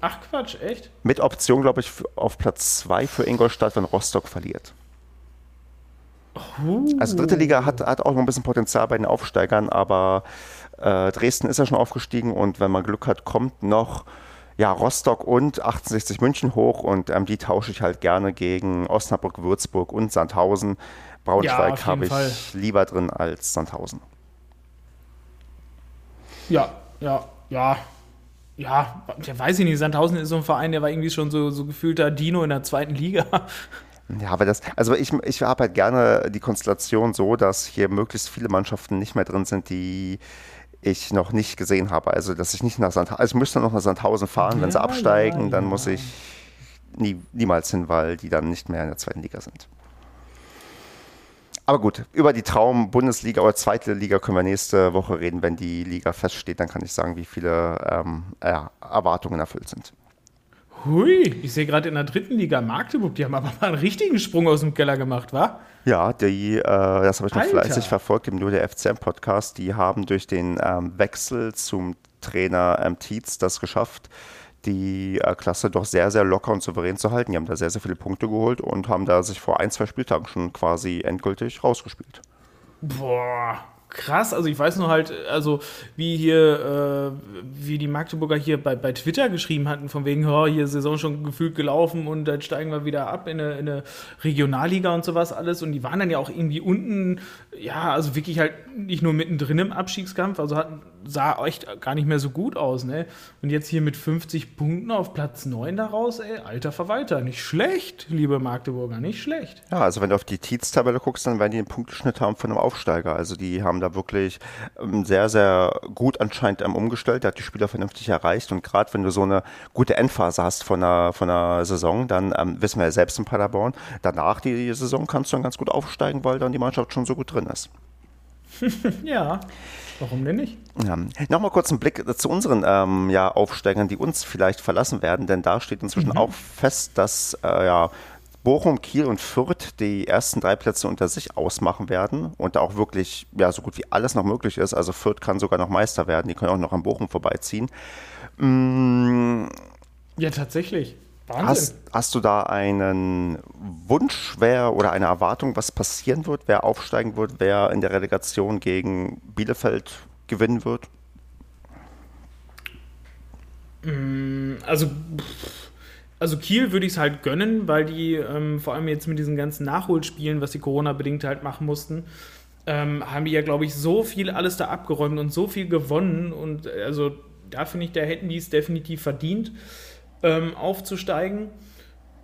S2: Ach Quatsch, echt?
S1: Mit Option, glaube ich, auf Platz 2 für Ingolstadt, wenn Rostock verliert. Also dritte Liga hat, hat auch noch ein bisschen Potenzial bei den Aufsteigern, aber äh, Dresden ist ja schon aufgestiegen und wenn man Glück hat, kommt noch ja, Rostock und 1860 München hoch und ähm, die tausche ich halt gerne gegen Osnabrück, Würzburg und Sandhausen. Braunschweig ja, habe ich Fall. lieber drin als Sandhausen.
S2: Ja, ja, ja. Ja, ja, weiß ich nicht. Sandhausen ist so ein Verein, der war irgendwie schon so, so gefühlter Dino in der zweiten Liga.
S1: Ja, aber das, also ich, ich habe halt gerne die Konstellation so, dass hier möglichst viele Mannschaften nicht mehr drin sind, die ich noch nicht gesehen habe. Also, dass ich nicht nach Sandhausen, also ich müsste noch nach Sandhausen fahren, wenn sie absteigen, ja, dann muss ich nie, niemals hin, weil die dann nicht mehr in der zweiten Liga sind. Aber gut, über die Traum-Bundesliga oder zweite Liga können wir nächste Woche reden, wenn die Liga feststeht. Dann kann ich sagen, wie viele ähm, ja, Erwartungen erfüllt sind.
S2: Hui, ich sehe gerade in der dritten Liga Magdeburg, die haben aber mal einen richtigen Sprung aus dem Keller gemacht, wa?
S1: Ja, die, äh, das habe ich noch Alter. fleißig verfolgt im Nur der FCM-Podcast. Die haben durch den ähm, Wechsel zum Trainer ähm, Tietz das geschafft, die äh, Klasse doch sehr, sehr locker und souverän zu halten. Die haben da sehr, sehr viele Punkte geholt und haben da sich vor ein, zwei Spieltagen schon quasi endgültig rausgespielt.
S2: Boah, krass. Also ich weiß nur halt, also wie hier, äh, wie die Magdeburger hier bei, bei Twitter geschrieben hatten, von wegen, oh, hier Saison schon gefühlt gelaufen und dann steigen wir wieder ab in eine, in eine Regionalliga und sowas alles. Und die waren dann ja auch irgendwie unten, ja, also wirklich halt nicht nur mittendrin im Abstiegskampf, also hatten sah echt gar nicht mehr so gut aus, ne? Und jetzt hier mit 50 Punkten auf Platz 9 daraus, ey, alter Verwalter, nicht schlecht, liebe Magdeburger, nicht schlecht.
S1: Ja, also wenn du auf die Tietz-Tabelle guckst, dann werden die einen Punkteschnitt haben von einem Aufsteiger. Also die haben da wirklich ähm, sehr, sehr gut anscheinend ähm, umgestellt, der hat die Spieler vernünftig erreicht und gerade wenn du so eine gute Endphase hast von einer, von einer Saison, dann ähm, wissen wir ja selbst in Paderborn, danach die Saison kannst du dann ganz gut aufsteigen, weil dann die Mannschaft schon so gut drin ist. <laughs>
S2: ja. Warum denn nicht?
S1: Ja. Nochmal kurz einen Blick zu unseren ähm, ja, Aufsteigern, die uns vielleicht verlassen werden, denn da steht inzwischen mhm. auch fest, dass äh, ja, Bochum, Kiel und Fürth die ersten drei Plätze unter sich ausmachen werden und da auch wirklich ja, so gut wie alles noch möglich ist. Also Fürth kann sogar noch Meister werden, die können auch noch an Bochum vorbeiziehen.
S2: Mm. Ja, tatsächlich.
S1: Hast, hast, du da einen Wunsch wer, oder eine Erwartung, was passieren wird, wer aufsteigen wird, wer in der Relegation gegen Bielefeld gewinnen wird?
S2: Mm, also, also Kiel würde ich es halt gönnen, weil die ähm, vor allem jetzt mit diesen ganzen Nachholspielen, was die Corona-bedingt halt machen mussten, ähm, haben die ja, glaube ich, so viel alles da abgeräumt und so viel gewonnen. Und also da finde ich, da hätten die es definitiv verdient ähm, aufzusteigen.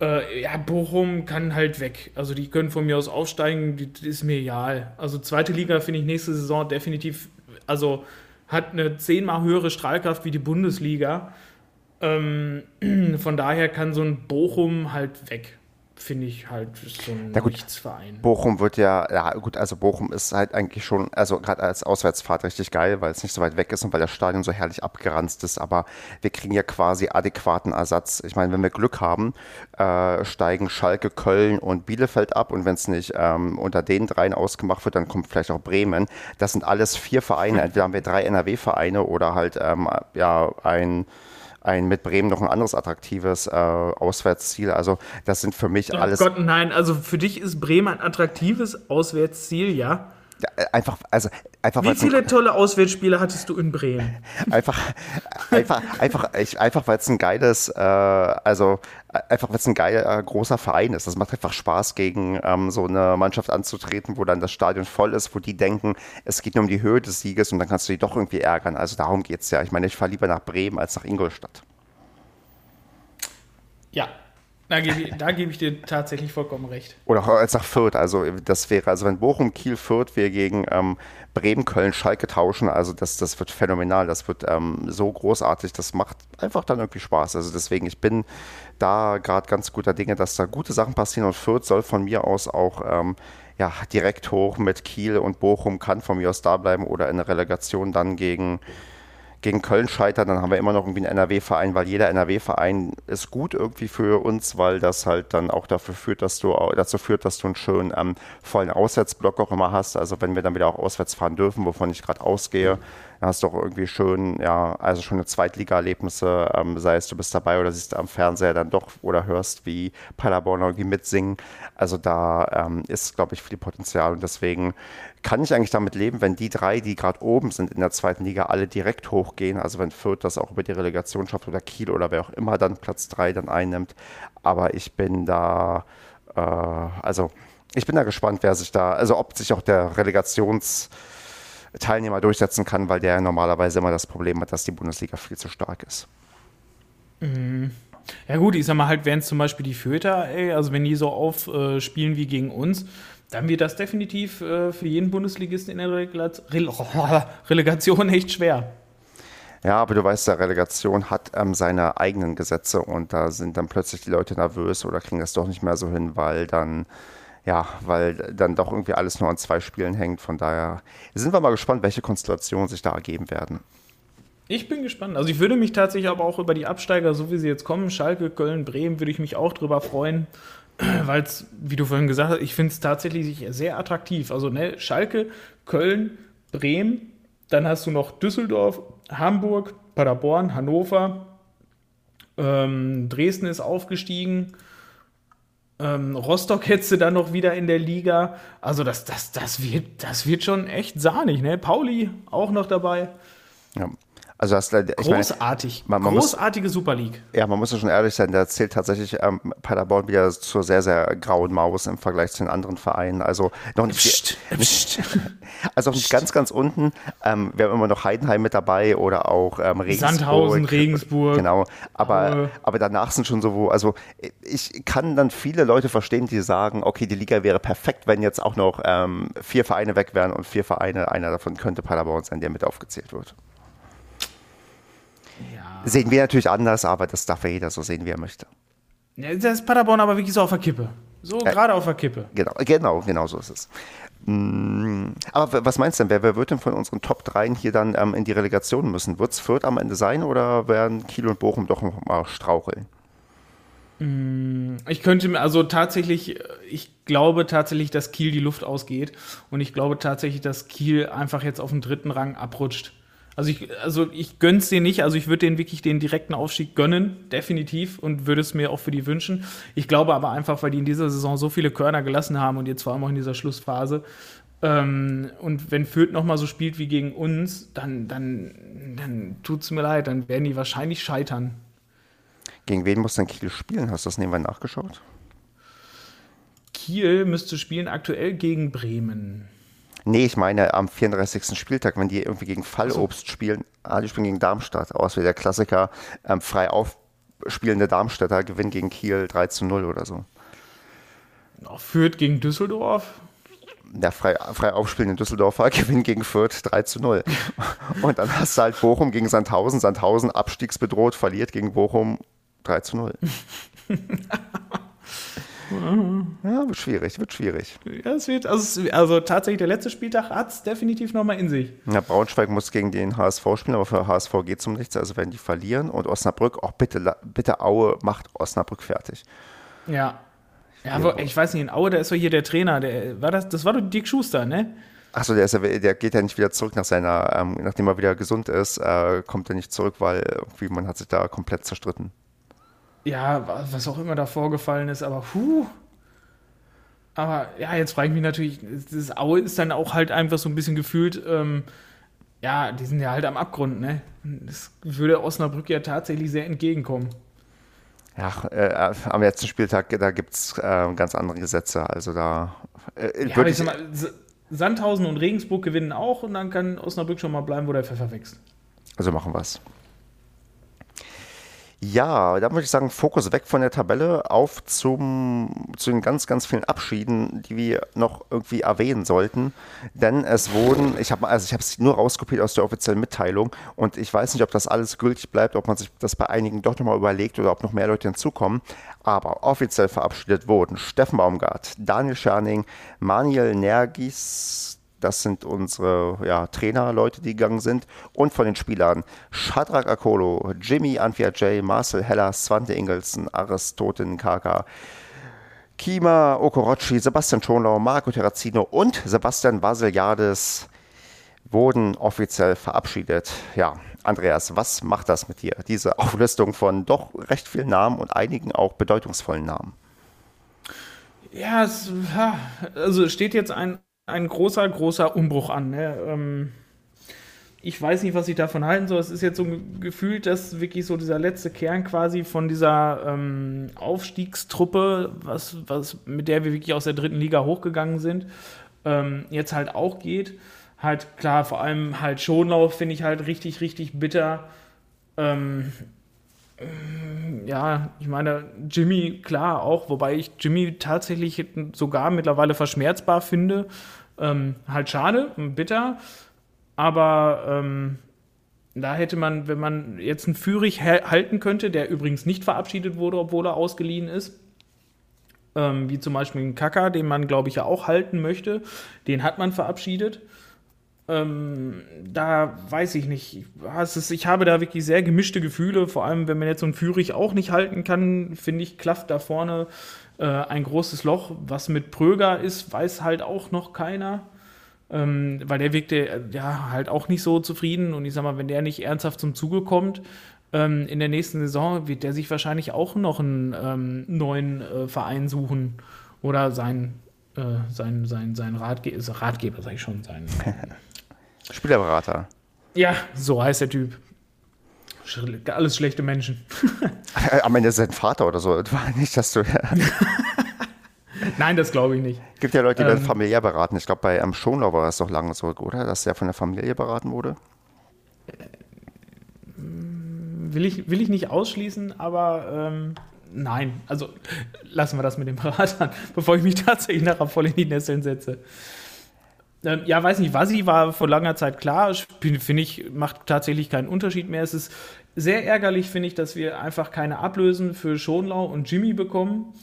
S2: Äh, ja, Bochum kann halt weg. Also die können von mir aus aufsteigen, das ist mir egal. Also zweite Liga finde ich nächste Saison definitiv, also hat eine zehnmal höhere Strahlkraft wie die Bundesliga. Ähm, <clears throat> von daher kann so ein Bochum halt weg finde ich halt so ein
S1: ja, gut, Nichtsverein. Bochum wird ja, ja gut, also Bochum ist halt eigentlich schon, also gerade als Auswärtsfahrt richtig geil, weil es nicht so weit weg ist und weil das Stadion so herrlich abgeranzt ist, aber wir kriegen ja quasi adäquaten Ersatz. Ich meine, wenn wir Glück haben, äh, steigen Schalke, Köln und Bielefeld ab und wenn es nicht ähm, unter den dreien ausgemacht wird, dann kommt vielleicht auch Bremen. Das sind alles vier Vereine, entweder haben wir drei NRW-Vereine oder halt ähm, ja ein ein mit Bremen noch ein anderes attraktives äh, Auswärtsziel. Also das sind für mich oh alles.
S2: Gott, nein, also für dich ist Bremen ein attraktives Auswärtsziel, ja?
S1: Äh, einfach, also einfach.
S2: Wie viele tolle Auswärtsspiele hattest du in Bremen?
S1: einfach, einfach, einfach, einfach, weil es ein geiles, äh, also einfach weil es ein geiler großer Verein ist. Das macht einfach Spaß, gegen ähm, so eine Mannschaft anzutreten, wo dann das Stadion voll ist, wo die denken, es geht nur um die Höhe des Sieges und dann kannst du die doch irgendwie ärgern. Also darum geht es ja. Ich meine, ich fahre lieber nach Bremen als nach Ingolstadt.
S2: Ja, Da gebe ich, da gebe ich dir tatsächlich vollkommen recht.
S1: Oder als nach Fürth. Also das wäre, also wenn Bochum, Kiel, Fürth wir gegen ähm, Bremen, Köln, Schalke tauschen, also das, das wird phänomenal. Das wird ähm, so großartig. Das macht einfach dann irgendwie Spaß. Also deswegen, ich bin da gerade ganz guter Dinge, dass da gute Sachen passieren und Fürth soll von mir aus auch ähm, ja, direkt hoch mit Kiel und Bochum kann von mir aus da bleiben oder in der Relegation dann gegen gegen Köln scheitern, dann haben wir immer noch irgendwie einen NRW-Verein, weil jeder NRW-Verein ist gut irgendwie für uns, weil das halt dann auch dafür führt, dass du dazu führt, dass du einen schönen ähm, vollen Auswärtsblock auch immer hast. Also wenn wir dann wieder auch auswärts fahren dürfen, wovon ich gerade ausgehe, dann hast du auch irgendwie schön, ja, also schon eine Zweitliga-Erlebnisse, ähm, sei es du bist dabei oder siehst am Fernseher dann doch oder hörst, wie Paderborn irgendwie mitsingen. Also da ähm, ist, glaube ich, viel Potenzial und deswegen kann ich eigentlich damit leben, wenn die drei, die gerade oben sind in der zweiten Liga, alle direkt hochgehen. Also wenn Fürth das auch über die Relegation schafft oder Kiel oder wer auch immer dann Platz drei dann einnimmt. Aber ich bin da, äh, also ich bin da gespannt, wer sich da, also ob sich auch der Relegationsteilnehmer durchsetzen kann, weil der normalerweise immer das Problem hat, dass die Bundesliga viel zu stark ist.
S2: Mhm. Ja gut, ich sag mal halt, wären es zum Beispiel die Föter, ey, also wenn die so aufspielen äh, wie gegen uns, dann wird das definitiv äh, für jeden Bundesligisten in der <laughs> Relegation echt schwer.
S1: Ja, aber du weißt, der Relegation hat ähm, seine eigenen Gesetze und da sind dann plötzlich die Leute nervös oder kriegen das doch nicht mehr so hin, weil dann, ja, weil dann doch irgendwie alles nur an zwei Spielen hängt. Von daher sind wir mal gespannt, welche Konstellationen sich da ergeben werden.
S2: Ich bin gespannt. Also ich würde mich tatsächlich aber auch über die Absteiger, so wie sie jetzt kommen, Schalke, Köln, Bremen, würde ich mich auch drüber freuen <clears throat> weil es, wie du vorhin gesagt hast, ich finde es tatsächlich sehr attraktiv. Also ne, Schalke, Köln, Bremen, dann hast du noch Düsseldorf, Hamburg, Paderborn, Hannover, ähm, Dresden ist aufgestiegen. Ähm, Rostock hättest du dann noch wieder in der Liga. Also das, das, das, wird, das wird schon echt sahnig. Ne? Pauli auch noch dabei.
S1: Ja. Also das,
S2: ich Großartig.
S1: Meine, man, man Großartige
S2: muss, Super League.
S1: Ja, man muss ja schon ehrlich sein, da zählt tatsächlich ähm, Paderborn wieder zur sehr, sehr grauen Maus im Vergleich zu den anderen Vereinen. Also noch nicht, Psst, nicht <laughs> also nicht ganz, ganz unten. Ähm, wir haben immer noch Heidenheim mit dabei oder auch ähm,
S2: Regensburg. Sandhausen, Regensburg.
S1: Genau. Aber, aber danach sind schon so, wo, also ich kann dann viele Leute verstehen, die sagen, okay, die Liga wäre perfekt, wenn jetzt auch noch ähm, vier Vereine weg wären und vier Vereine, einer davon könnte Paderborn sein, der mit aufgezählt wird. Sehen wir natürlich anders, aber das darf ja jeder so sehen, wie er möchte.
S2: Ja, das ist Paderborn aber wirklich so auf der Kippe. So ja, gerade auf der Kippe.
S1: Genau, genau, genau so ist es. Mm, aber was meinst du denn, wer, wer wird denn von unseren Top 3 hier dann ähm, in die Relegation müssen? Wird es Fürth am Ende sein oder werden Kiel und Bochum doch noch mal straucheln?
S2: Mm, ich könnte mir, also tatsächlich, ich glaube tatsächlich, dass Kiel die Luft ausgeht und ich glaube tatsächlich, dass Kiel einfach jetzt auf den dritten Rang abrutscht. Also ich, also ich gönn's dir nicht, also ich würde denen wirklich den direkten Aufstieg gönnen, definitiv, und würde es mir auch für die wünschen. Ich glaube aber einfach, weil die in dieser Saison so viele Körner gelassen haben und jetzt vor allem auch in dieser Schlussphase. Ähm, und wenn Fürth nochmal so spielt wie gegen uns, dann, dann, dann tut's mir leid, dann werden die wahrscheinlich scheitern.
S1: Gegen wen muss denn Kiel spielen? Hast du das nebenbei nachgeschaut?
S2: Kiel müsste spielen aktuell gegen Bremen.
S1: Nee, ich meine am 34. Spieltag, wenn die irgendwie gegen Fallobst so. spielen. Ah, die spielen gegen Darmstadt. Aus wie der Klassiker. Ähm, frei aufspielende Darmstädter gewinnen gegen Kiel 3 zu 0 oder so.
S2: Fürth gegen Düsseldorf.
S1: Der frei, frei aufspielende Düsseldorfer <laughs> gewinnt gegen Fürth 3 zu 0. <laughs> Und dann hast du halt Bochum gegen Sandhausen. Sandhausen abstiegsbedroht, verliert gegen Bochum 3 zu 0. <laughs> Ja, wird schwierig, wird schwierig.
S2: Ja, es wird, also, also tatsächlich, der letzte Spieltag hat es definitiv nochmal in sich.
S1: Ja, Braunschweig muss gegen den HSV spielen, aber für HSV geht es um nichts, also werden die verlieren. Und Osnabrück, auch bitte, bitte Aue macht Osnabrück fertig.
S2: Ja. Ja, aber ich weiß nicht, in Aue, da ist doch hier der Trainer, der, war das, das war doch Dirk Schuster, ne?
S1: Achso, der, der geht ja nicht wieder zurück nach seiner, ähm, nachdem er wieder gesund ist, äh, kommt er nicht zurück, weil irgendwie man hat sich da komplett zerstritten
S2: ja, was auch immer da vorgefallen ist, aber puh. Aber ja, jetzt frage ich mich natürlich, das Aue ist dann auch halt einfach so ein bisschen gefühlt, ähm, ja, die sind ja halt am Abgrund, ne? Das würde Osnabrück ja tatsächlich sehr entgegenkommen.
S1: Ja, äh, am letzten Spieltag, da gibt es äh, ganz andere Gesetze. Also da
S2: äh, ja, würde ich. Mal, Sandhausen und Regensburg gewinnen auch und dann kann Osnabrück schon mal bleiben, wo der Pfeffer wächst.
S1: Also machen wir es. Ja, da würde ich sagen, Fokus weg von der Tabelle auf zum, zu den ganz, ganz vielen Abschieden, die wir noch irgendwie erwähnen sollten. Denn es wurden, ich habe also ich es nur rauskopiert aus der offiziellen Mitteilung und ich weiß nicht, ob das alles gültig bleibt, ob man sich das bei einigen doch nochmal überlegt oder ob noch mehr Leute hinzukommen. Aber offiziell verabschiedet wurden Steffen Baumgart, Daniel Scherning, Manuel Nergis, das sind unsere ja, Trainerleute, die gegangen sind. Und von den Spielern Shadrach Akolo, Jimmy Anfia J, Marcel Heller, Svante Ingelsen, Aristoten Kaka, Kima Okorochi, Sebastian Schonlau, Marco Terrazino und Sebastian Vasiliades wurden offiziell verabschiedet. Ja, Andreas, was macht das mit dir? Diese Auflistung von doch recht vielen Namen und einigen auch bedeutungsvollen Namen.
S2: Ja, es, also steht jetzt ein ein großer, großer Umbruch an. Ne? Ähm, ich weiß nicht, was ich davon halten soll. Es ist jetzt so gefühlt, dass wirklich so dieser letzte Kern quasi von dieser ähm, Aufstiegstruppe, was, was, mit der wir wirklich aus der dritten Liga hochgegangen sind, ähm, jetzt halt auch geht. Halt klar, vor allem halt Schonlauf finde ich halt richtig, richtig bitter. Ähm, ja, ich meine, Jimmy, klar auch, wobei ich Jimmy tatsächlich sogar mittlerweile verschmerzbar finde. Ähm, halt schade bitter, aber ähm, da hätte man, wenn man jetzt einen Führig halten könnte, der übrigens nicht verabschiedet wurde, obwohl er ausgeliehen ist, ähm, wie zum Beispiel einen Kaka, den man, glaube ich, ja auch halten möchte, den hat man verabschiedet. Ähm, da weiß ich nicht. Ich habe da wirklich sehr gemischte Gefühle, vor allem wenn man jetzt so einen Führig auch nicht halten kann, finde ich, klafft da vorne äh, ein großes Loch. Was mit Pröger ist, weiß halt auch noch keiner. Ähm, weil der wirkte äh, ja halt auch nicht so zufrieden und ich sag mal, wenn der nicht ernsthaft zum Zuge kommt, ähm, in der nächsten Saison wird der sich wahrscheinlich auch noch einen ähm, neuen äh, Verein suchen oder sein, äh, sein, sein, sein Ratge Ratgeber, sag ich schon, sein <laughs>
S1: Spielerberater.
S2: Ja, so heißt der Typ. Alles schlechte Menschen. <laughs>
S1: Am Ende ist sein Vater oder so. War nicht, dass du.
S2: Nein, das glaube ich nicht.
S1: Es gibt ja Leute, die ähm, werden familiär beraten. Ich glaube, bei am Schonlau war es doch lange so, oder? Dass der von der Familie beraten wurde.
S2: Will ich, will ich nicht ausschließen, aber ähm, nein. Also lassen wir das mit den Beratern, <laughs> bevor ich mich tatsächlich nachher voll in die Nesseln setze. Ähm, ja, weiß nicht, Vasi war vor langer Zeit klar, finde ich, macht tatsächlich keinen Unterschied mehr. Es ist sehr ärgerlich, finde ich, dass wir einfach keine Ablösen für Schonlau und Jimmy bekommen.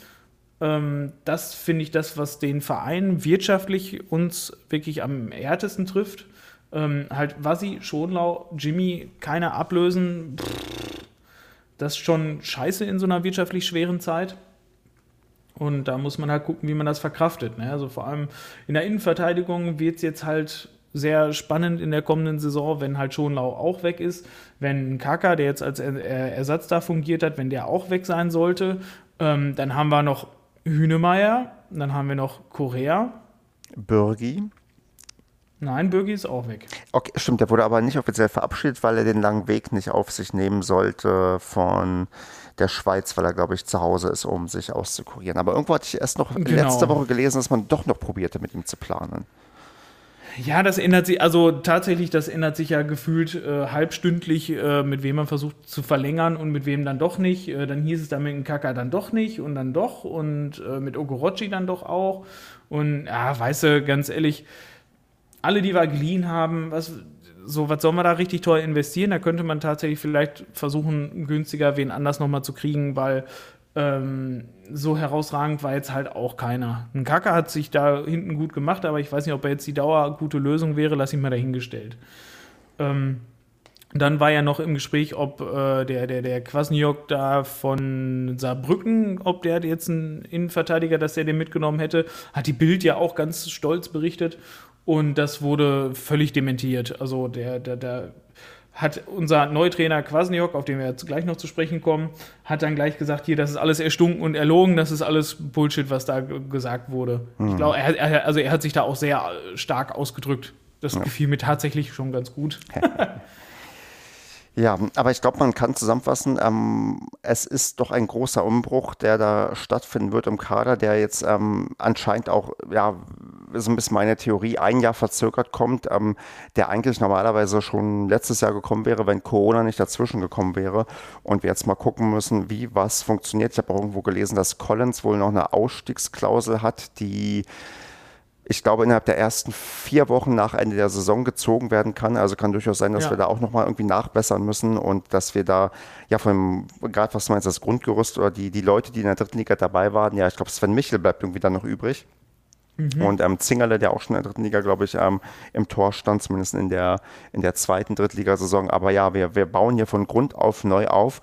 S2: Ähm, das finde ich das, was den Verein wirtschaftlich uns wirklich am härtesten trifft. Ähm, halt Vasi, Schonlau, Jimmy, keine Ablösen. Das ist schon scheiße in so einer wirtschaftlich schweren Zeit. Und da muss man halt gucken, wie man das verkraftet. Ne? Also vor allem in der Innenverteidigung wird es jetzt halt sehr spannend in der kommenden Saison, wenn halt Schonlau auch weg ist. Wenn Kaka, der jetzt als Ersatz da fungiert hat, wenn der auch weg sein sollte, ähm, dann haben wir noch Hünemeyer, dann haben wir noch Korea.
S1: Bürgi.
S2: Nein, Bürgi ist auch weg.
S1: Okay, stimmt, der wurde aber nicht offiziell verabschiedet, weil er den langen Weg nicht auf sich nehmen sollte von der Schweiz, weil er, glaube ich, zu Hause ist, um sich auszukurieren. Aber irgendwo hatte ich erst noch genau. letzte Woche gelesen, dass man doch noch probierte, mit ihm zu planen.
S2: Ja, das ändert sich, also tatsächlich, das ändert sich ja gefühlt äh, halbstündlich, äh, mit wem man versucht zu verlängern und mit wem dann doch nicht. Äh, dann hieß es dann mit dem Kaka dann doch nicht und dann doch und äh, mit Ogorochi dann doch auch. Und ja, weißt du, ganz ehrlich, alle, die wir geliehen haben, was, so, was soll man da richtig teuer investieren? Da könnte man tatsächlich vielleicht versuchen, günstiger wen anders nochmal zu kriegen, weil ähm, so herausragend war jetzt halt auch keiner. Ein Kaka hat sich da hinten gut gemacht, aber ich weiß nicht, ob er jetzt die Dauer gute Lösung wäre, lass ihn mal dahingestellt. Ähm, dann war ja noch im Gespräch, ob äh, der, der, der Kwasniok da von Saarbrücken, ob der jetzt einen Innenverteidiger, dass er den mitgenommen hätte, hat die Bild ja auch ganz stolz berichtet. Und das wurde völlig dementiert. Also der, der, der hat unser Neutrainer Kwasniok, auf den wir jetzt gleich noch zu sprechen kommen, hat dann gleich gesagt, hier, das ist alles erstunken und erlogen, das ist alles Bullshit, was da gesagt wurde. Mhm. Ich glaube, er, er, also er hat sich da auch sehr stark ausgedrückt. Das ja. gefiel mir tatsächlich schon ganz gut. <laughs>
S1: Ja, aber ich glaube, man kann zusammenfassen, ähm, es ist doch ein großer Umbruch, der da stattfinden wird im Kader, der jetzt ähm, anscheinend auch, ja, so ein bisschen meine Theorie, ein Jahr verzögert kommt, ähm, der eigentlich normalerweise schon letztes Jahr gekommen wäre, wenn Corona nicht dazwischen gekommen wäre. Und wir jetzt mal gucken müssen, wie was funktioniert. Ich habe irgendwo gelesen, dass Collins wohl noch eine Ausstiegsklausel hat, die ich glaube, innerhalb der ersten vier Wochen nach Ende der Saison gezogen werden kann. Also kann durchaus sein, dass ja. wir da auch nochmal irgendwie nachbessern müssen und dass wir da, ja, von gerade was du meinst, das Grundgerüst oder die, die Leute, die in der dritten Liga dabei waren, ja, ich glaube, Sven Michel bleibt irgendwie dann noch übrig. Mhm. Und ähm, Zingerle, der auch schon in der dritten Liga, glaube ich, ähm, im Tor stand, zumindest in der, in der zweiten Drittligasaison. Aber ja, wir, wir bauen hier von Grund auf neu auf.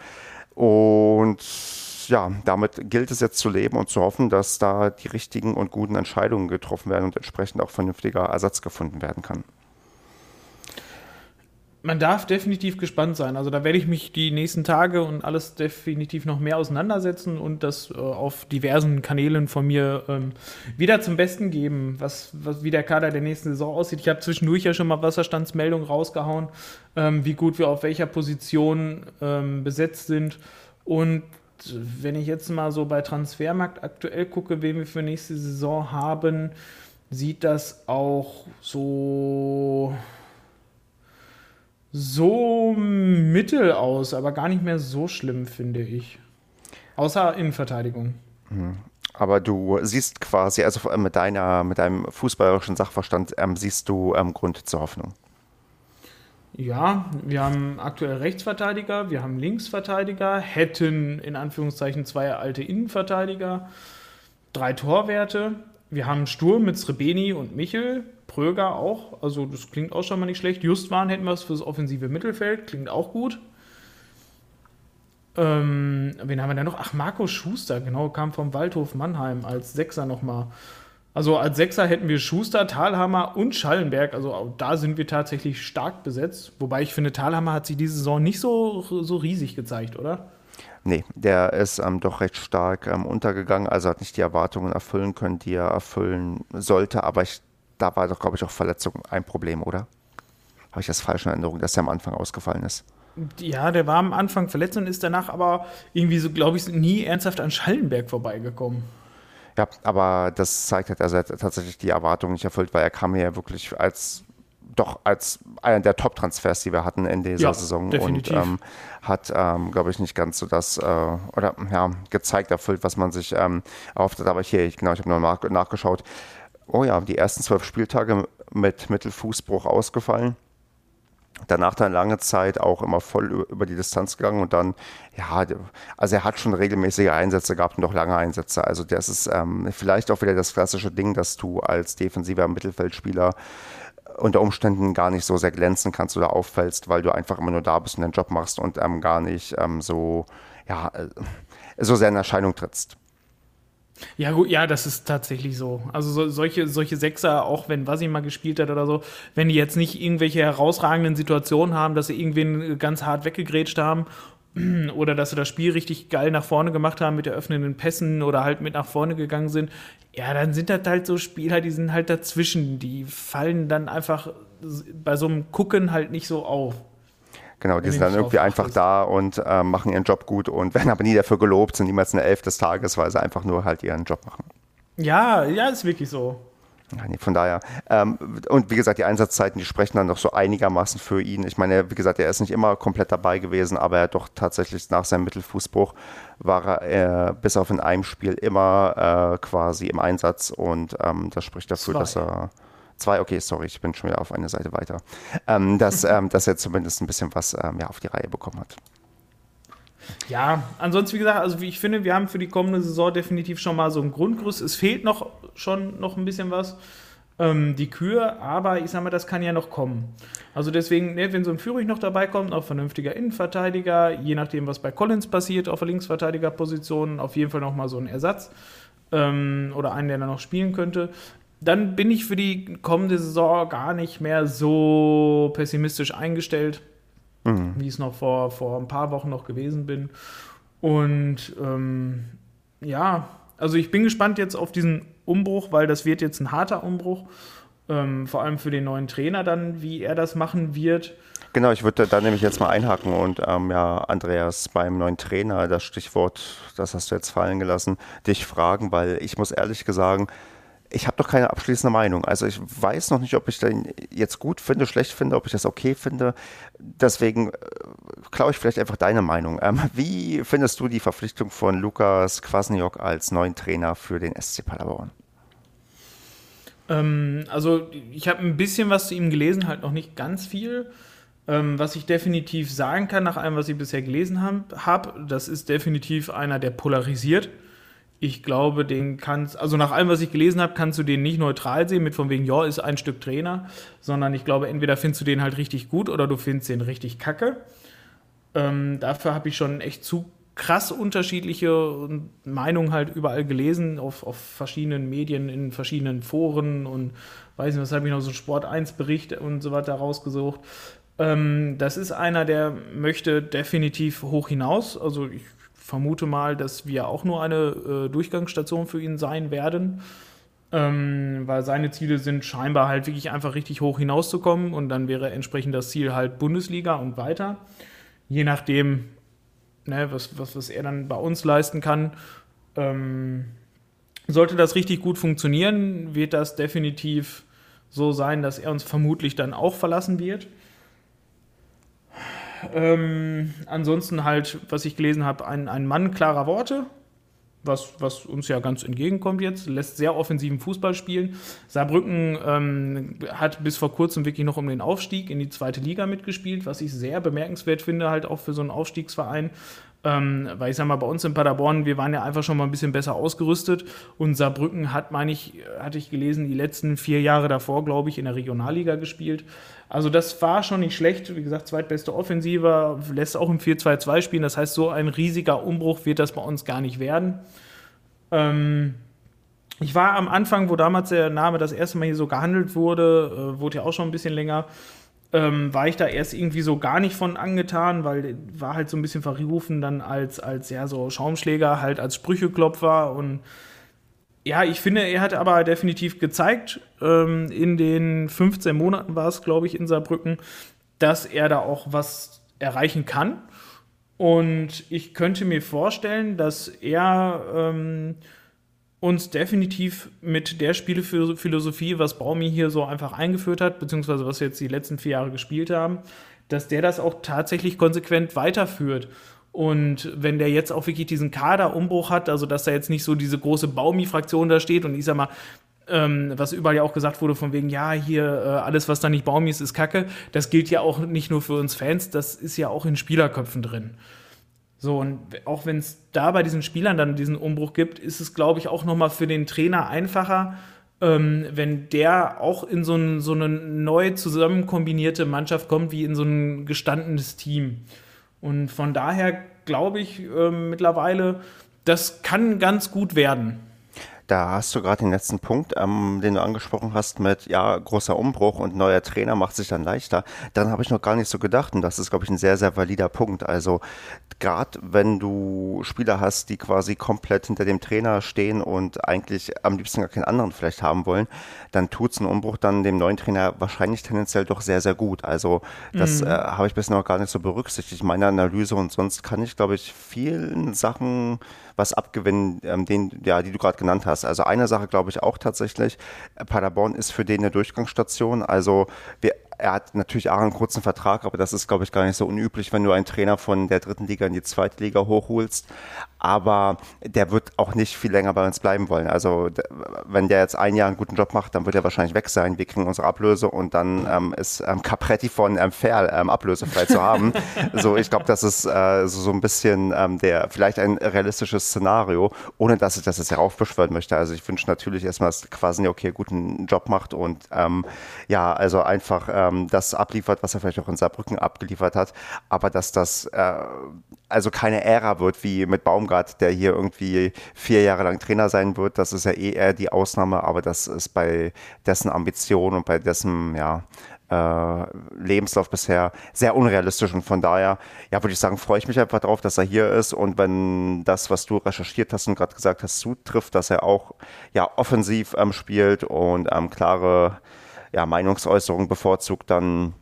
S1: Und ja, damit gilt es jetzt zu leben und zu hoffen, dass da die richtigen und guten Entscheidungen getroffen werden und entsprechend auch vernünftiger Ersatz gefunden werden kann.
S2: Man darf definitiv gespannt sein. Also da werde ich mich die nächsten Tage und alles definitiv noch mehr auseinandersetzen und das äh, auf diversen Kanälen von mir ähm, wieder zum Besten geben, was, was, wie der Kader der nächsten Saison aussieht. Ich habe zwischendurch ja schon mal Wasserstandsmeldungen rausgehauen, ähm, wie gut wir auf welcher Position ähm, besetzt sind. Und wenn ich jetzt mal so bei Transfermarkt aktuell gucke, wen wir für nächste Saison haben, sieht das auch so so mittel aus, aber gar nicht mehr so schlimm, finde ich. Außer Innenverteidigung.
S1: Mhm. Aber du siehst quasi, also mit, deiner, mit deinem fußballerischen Sachverstand, ähm, siehst du ähm, Grund zur Hoffnung.
S2: Ja, wir haben aktuell Rechtsverteidiger, wir haben Linksverteidiger, hätten in Anführungszeichen zwei alte Innenverteidiger, drei Torwerte. Wir haben Sturm mit Srebeni und Michel, Pröger auch, also das klingt auch schon mal nicht schlecht. Justwan hätten wir es fürs offensive Mittelfeld, klingt auch gut. Ähm, wen haben wir denn noch? Ach, Marco Schuster, genau, kam vom Waldhof Mannheim als Sechser nochmal. Also als Sechser hätten wir Schuster, Thalhammer und Schallenberg. Also da sind wir tatsächlich stark besetzt. Wobei ich finde, Thalhammer hat sich diese Saison nicht so, so riesig gezeigt, oder?
S1: Nee, der ist ähm, doch recht stark ähm, untergegangen. Also hat nicht die Erwartungen erfüllen können, die er erfüllen sollte. Aber ich, da war doch, glaube ich, auch Verletzung ein Problem, oder? Habe ich das falsch in Erinnerung, dass er am Anfang ausgefallen ist?
S2: Ja, der war am Anfang verletzt und ist danach aber irgendwie so, glaube ich, nie ernsthaft an Schallenberg vorbeigekommen.
S1: Ja, aber das zeigt halt, dass er tatsächlich die Erwartungen nicht erfüllt, weil er kam ja wirklich als doch als einer der Top-Transfers, die wir hatten in dieser ja, Saison definitiv. und ähm, hat, ähm, glaube ich, nicht ganz so das äh, oder ja, gezeigt, erfüllt, was man sich ähm, erhofft hat. Aber hier, ich, genau, ich habe noch nach, nachgeschaut. Oh ja, die ersten zwölf Spieltage mit Mittelfußbruch ausgefallen danach dann lange Zeit auch immer voll über die Distanz gegangen und dann, ja, also er hat schon regelmäßige Einsätze gehabt und auch lange Einsätze. Also das ist ähm, vielleicht auch wieder das klassische Ding, dass du als defensiver Mittelfeldspieler unter Umständen gar nicht so sehr glänzen kannst oder auffällst, weil du einfach immer nur da bist und deinen Job machst und ähm, gar nicht ähm, so, ja, äh, so sehr in Erscheinung trittst.
S2: Ja, gut, ja, das ist tatsächlich so. Also so, solche, solche Sechser, auch wenn Wasi mal gespielt hat oder so, wenn die jetzt nicht irgendwelche herausragenden Situationen haben, dass sie irgendwen ganz hart weggegrätscht haben <clears throat> oder dass sie das Spiel richtig geil nach vorne gemacht haben mit eröffnenden Pässen oder halt mit nach vorne gegangen sind, ja, dann sind das halt so Spieler, die sind halt dazwischen. Die fallen dann einfach bei so einem Gucken halt nicht so auf.
S1: Genau, die sind dann irgendwie einfach da und äh, machen ihren Job gut und werden aber nie dafür gelobt, sind niemals eine Elf des Tages, weil sie einfach nur halt ihren Job machen.
S2: Ja, ja, ist wirklich so.
S1: Von daher. Ähm, und wie gesagt, die Einsatzzeiten, die sprechen dann doch so einigermaßen für ihn. Ich meine, wie gesagt, er ist nicht immer komplett dabei gewesen, aber er hat doch tatsächlich nach seinem Mittelfußbruch war er äh, bis auf in einem Spiel immer äh, quasi im Einsatz und ähm, das spricht dafür, Zwei. dass er Zwei, okay, sorry, ich bin schon wieder auf eine Seite weiter. Ähm, dass, <laughs> ähm, dass er zumindest ein bisschen was ähm, ja, auf die Reihe bekommen hat.
S2: Ja, ansonsten, wie gesagt, also ich finde, wir haben für die kommende Saison definitiv schon mal so ein Grundgerüst. Es fehlt noch schon noch ein bisschen was. Ähm, die Kühe, aber ich sag mal, das kann ja noch kommen. Also deswegen, ne, wenn so ein Führig noch dabei kommt, auch vernünftiger Innenverteidiger, je nachdem, was bei Collins passiert, auf der Linksverteidigerposition, auf jeden Fall noch mal so ein Ersatz ähm, oder einen, der dann noch spielen könnte dann bin ich für die kommende Saison gar nicht mehr so pessimistisch eingestellt, mhm. wie es noch vor, vor ein paar Wochen noch gewesen bin. Und ähm, ja, also ich bin gespannt jetzt auf diesen Umbruch, weil das wird jetzt ein harter Umbruch. Ähm, vor allem für den neuen Trainer dann, wie er das machen wird.
S1: Genau, ich würde da nämlich jetzt mal einhaken und ähm, ja, Andreas, beim neuen Trainer, das Stichwort, das hast du jetzt fallen gelassen, dich fragen, weil ich muss ehrlich sagen, ich habe doch keine abschließende Meinung. Also ich weiß noch nicht, ob ich den jetzt gut finde, schlecht finde, ob ich das okay finde. Deswegen äh, klaue ich vielleicht einfach deine Meinung. Ähm, wie findest du die Verpflichtung von Lukas Kwasniok als neuen Trainer für den SC Paderborn?
S2: Ähm, also ich habe ein bisschen was zu ihm gelesen, halt noch nicht ganz viel. Ähm, was ich definitiv sagen kann, nach allem, was ich bisher gelesen habe, hab, das ist definitiv einer, der polarisiert. Ich glaube, den kannst, also nach allem, was ich gelesen habe, kannst du den nicht neutral sehen, mit von wegen, ja, ist ein Stück Trainer, sondern ich glaube, entweder findest du den halt richtig gut oder du findest den richtig kacke. Ähm, dafür habe ich schon echt zu krass unterschiedliche Meinungen halt überall gelesen, auf, auf verschiedenen Medien, in verschiedenen Foren und weiß nicht, was habe ich noch so Sport 1 Bericht und so weiter rausgesucht. Ähm, das ist einer, der möchte definitiv hoch hinaus. Also ich vermute mal, dass wir auch nur eine äh, Durchgangsstation für ihn sein werden. Ähm, weil seine Ziele sind scheinbar halt wirklich einfach richtig hoch hinauszukommen und dann wäre entsprechend das Ziel halt Bundesliga und weiter. Je nachdem, ne, was, was, was er dann bei uns leisten kann. Ähm, sollte das richtig gut funktionieren, wird das definitiv so sein, dass er uns vermutlich dann auch verlassen wird. Ähm, ansonsten halt, was ich gelesen habe, ein, ein Mann klarer Worte, was, was uns ja ganz entgegenkommt jetzt, lässt sehr offensiven Fußball spielen. Saarbrücken ähm, hat bis vor kurzem wirklich noch um den Aufstieg in die zweite Liga mitgespielt, was ich sehr bemerkenswert finde, halt auch für so einen Aufstiegsverein. Ähm, weil ich sag mal, bei uns in Paderborn, wir waren ja einfach schon mal ein bisschen besser ausgerüstet und Saarbrücken hat, meine ich, hatte ich gelesen, die letzten vier Jahre davor, glaube ich, in der Regionalliga gespielt. Also das war schon nicht schlecht. Wie gesagt, zweitbeste Offensive, lässt auch im 4-2-2 spielen. Das heißt, so ein riesiger Umbruch wird das bei uns gar nicht werden. Ähm, ich war am Anfang, wo damals der Name das erste Mal hier so gehandelt wurde, äh, wurde ja auch schon ein bisschen länger, ähm, war ich da erst irgendwie so gar nicht von angetan, weil war halt so ein bisschen verrufen dann als, als ja, so Schaumschläger, halt als Sprücheklopfer und ja, ich finde, er hat aber definitiv gezeigt, ähm, in den 15 Monaten war es, glaube ich, in Saarbrücken, dass er da auch was erreichen kann. Und ich könnte mir vorstellen, dass er ähm, uns definitiv mit der Spielephilosophie, was Baumi hier so einfach eingeführt hat, beziehungsweise was wir jetzt die letzten vier Jahre gespielt haben, dass der das auch tatsächlich konsequent weiterführt. Und wenn der jetzt auch wirklich diesen Kaderumbruch hat, also dass da jetzt nicht so diese große Baumi-Fraktion da steht und ich sag mal, ähm, was überall ja auch gesagt wurde, von wegen, ja, hier äh, alles, was da nicht Baumi ist, ist Kacke. Das gilt ja auch nicht nur für uns Fans, das ist ja auch in Spielerköpfen drin. So, und auch wenn es da bei diesen Spielern dann diesen Umbruch gibt, ist es, glaube ich, auch nochmal für den Trainer einfacher, ähm, wenn der auch in so, ein, so eine neu zusammen kombinierte Mannschaft kommt, wie in so ein gestandenes Team. Und von daher glaube ich äh, mittlerweile, das kann ganz gut werden.
S1: Da hast du gerade den letzten Punkt, ähm, den du angesprochen hast mit, ja, großer Umbruch und neuer Trainer macht sich dann leichter. Daran habe ich noch gar nicht so gedacht und das ist, glaube ich, ein sehr, sehr valider Punkt. Also gerade wenn du Spieler hast, die quasi komplett hinter dem Trainer stehen und eigentlich am liebsten gar keinen anderen vielleicht haben wollen, dann tut es einen Umbruch dann dem neuen Trainer wahrscheinlich tendenziell doch sehr, sehr gut. Also das mhm. äh, habe ich bisher noch gar nicht so berücksichtigt. Meine Analyse und sonst kann ich, glaube ich, vielen Sachen was abgewinnen, ähm, den, ja, die du gerade genannt hast. Also eine Sache glaube ich auch tatsächlich, Paderborn ist für den eine Durchgangsstation. Also wir er hat natürlich auch einen kurzen Vertrag, aber das ist, glaube ich, gar nicht so unüblich, wenn du einen Trainer von der dritten Liga in die zweite Liga hochholst aber der wird auch nicht viel länger bei uns bleiben wollen. Also wenn der jetzt ein Jahr einen guten Job macht, dann wird er wahrscheinlich weg sein. Wir kriegen unsere Ablöse und dann ähm, ist ähm, Capretti von ähm, Fair ähm, ablösefrei zu haben. <laughs> so, ich glaube, das ist äh, so, so ein bisschen ähm, der vielleicht ein realistisches Szenario, ohne dass ich das jetzt heraufbeschwören möchte. Also ich wünsche natürlich erstmal, dass quasi okay guten Job macht und ähm, ja, also einfach ähm, das abliefert, was er vielleicht auch in Saarbrücken abgeliefert hat, aber dass das äh, also keine Ära wird wie mit Baumgart, der hier irgendwie vier Jahre lang Trainer sein wird. Das ist ja eh eher die Ausnahme, aber das ist bei dessen Ambition und bei dessen, ja, äh, Lebenslauf bisher sehr unrealistisch. Und von daher, ja, würde ich sagen, freue ich mich einfach darauf, dass er hier ist. Und wenn das, was du recherchiert hast und gerade gesagt hast, zutrifft, dass er auch ja offensiv ähm, spielt und ähm, klare ja, Meinungsäußerungen bevorzugt, dann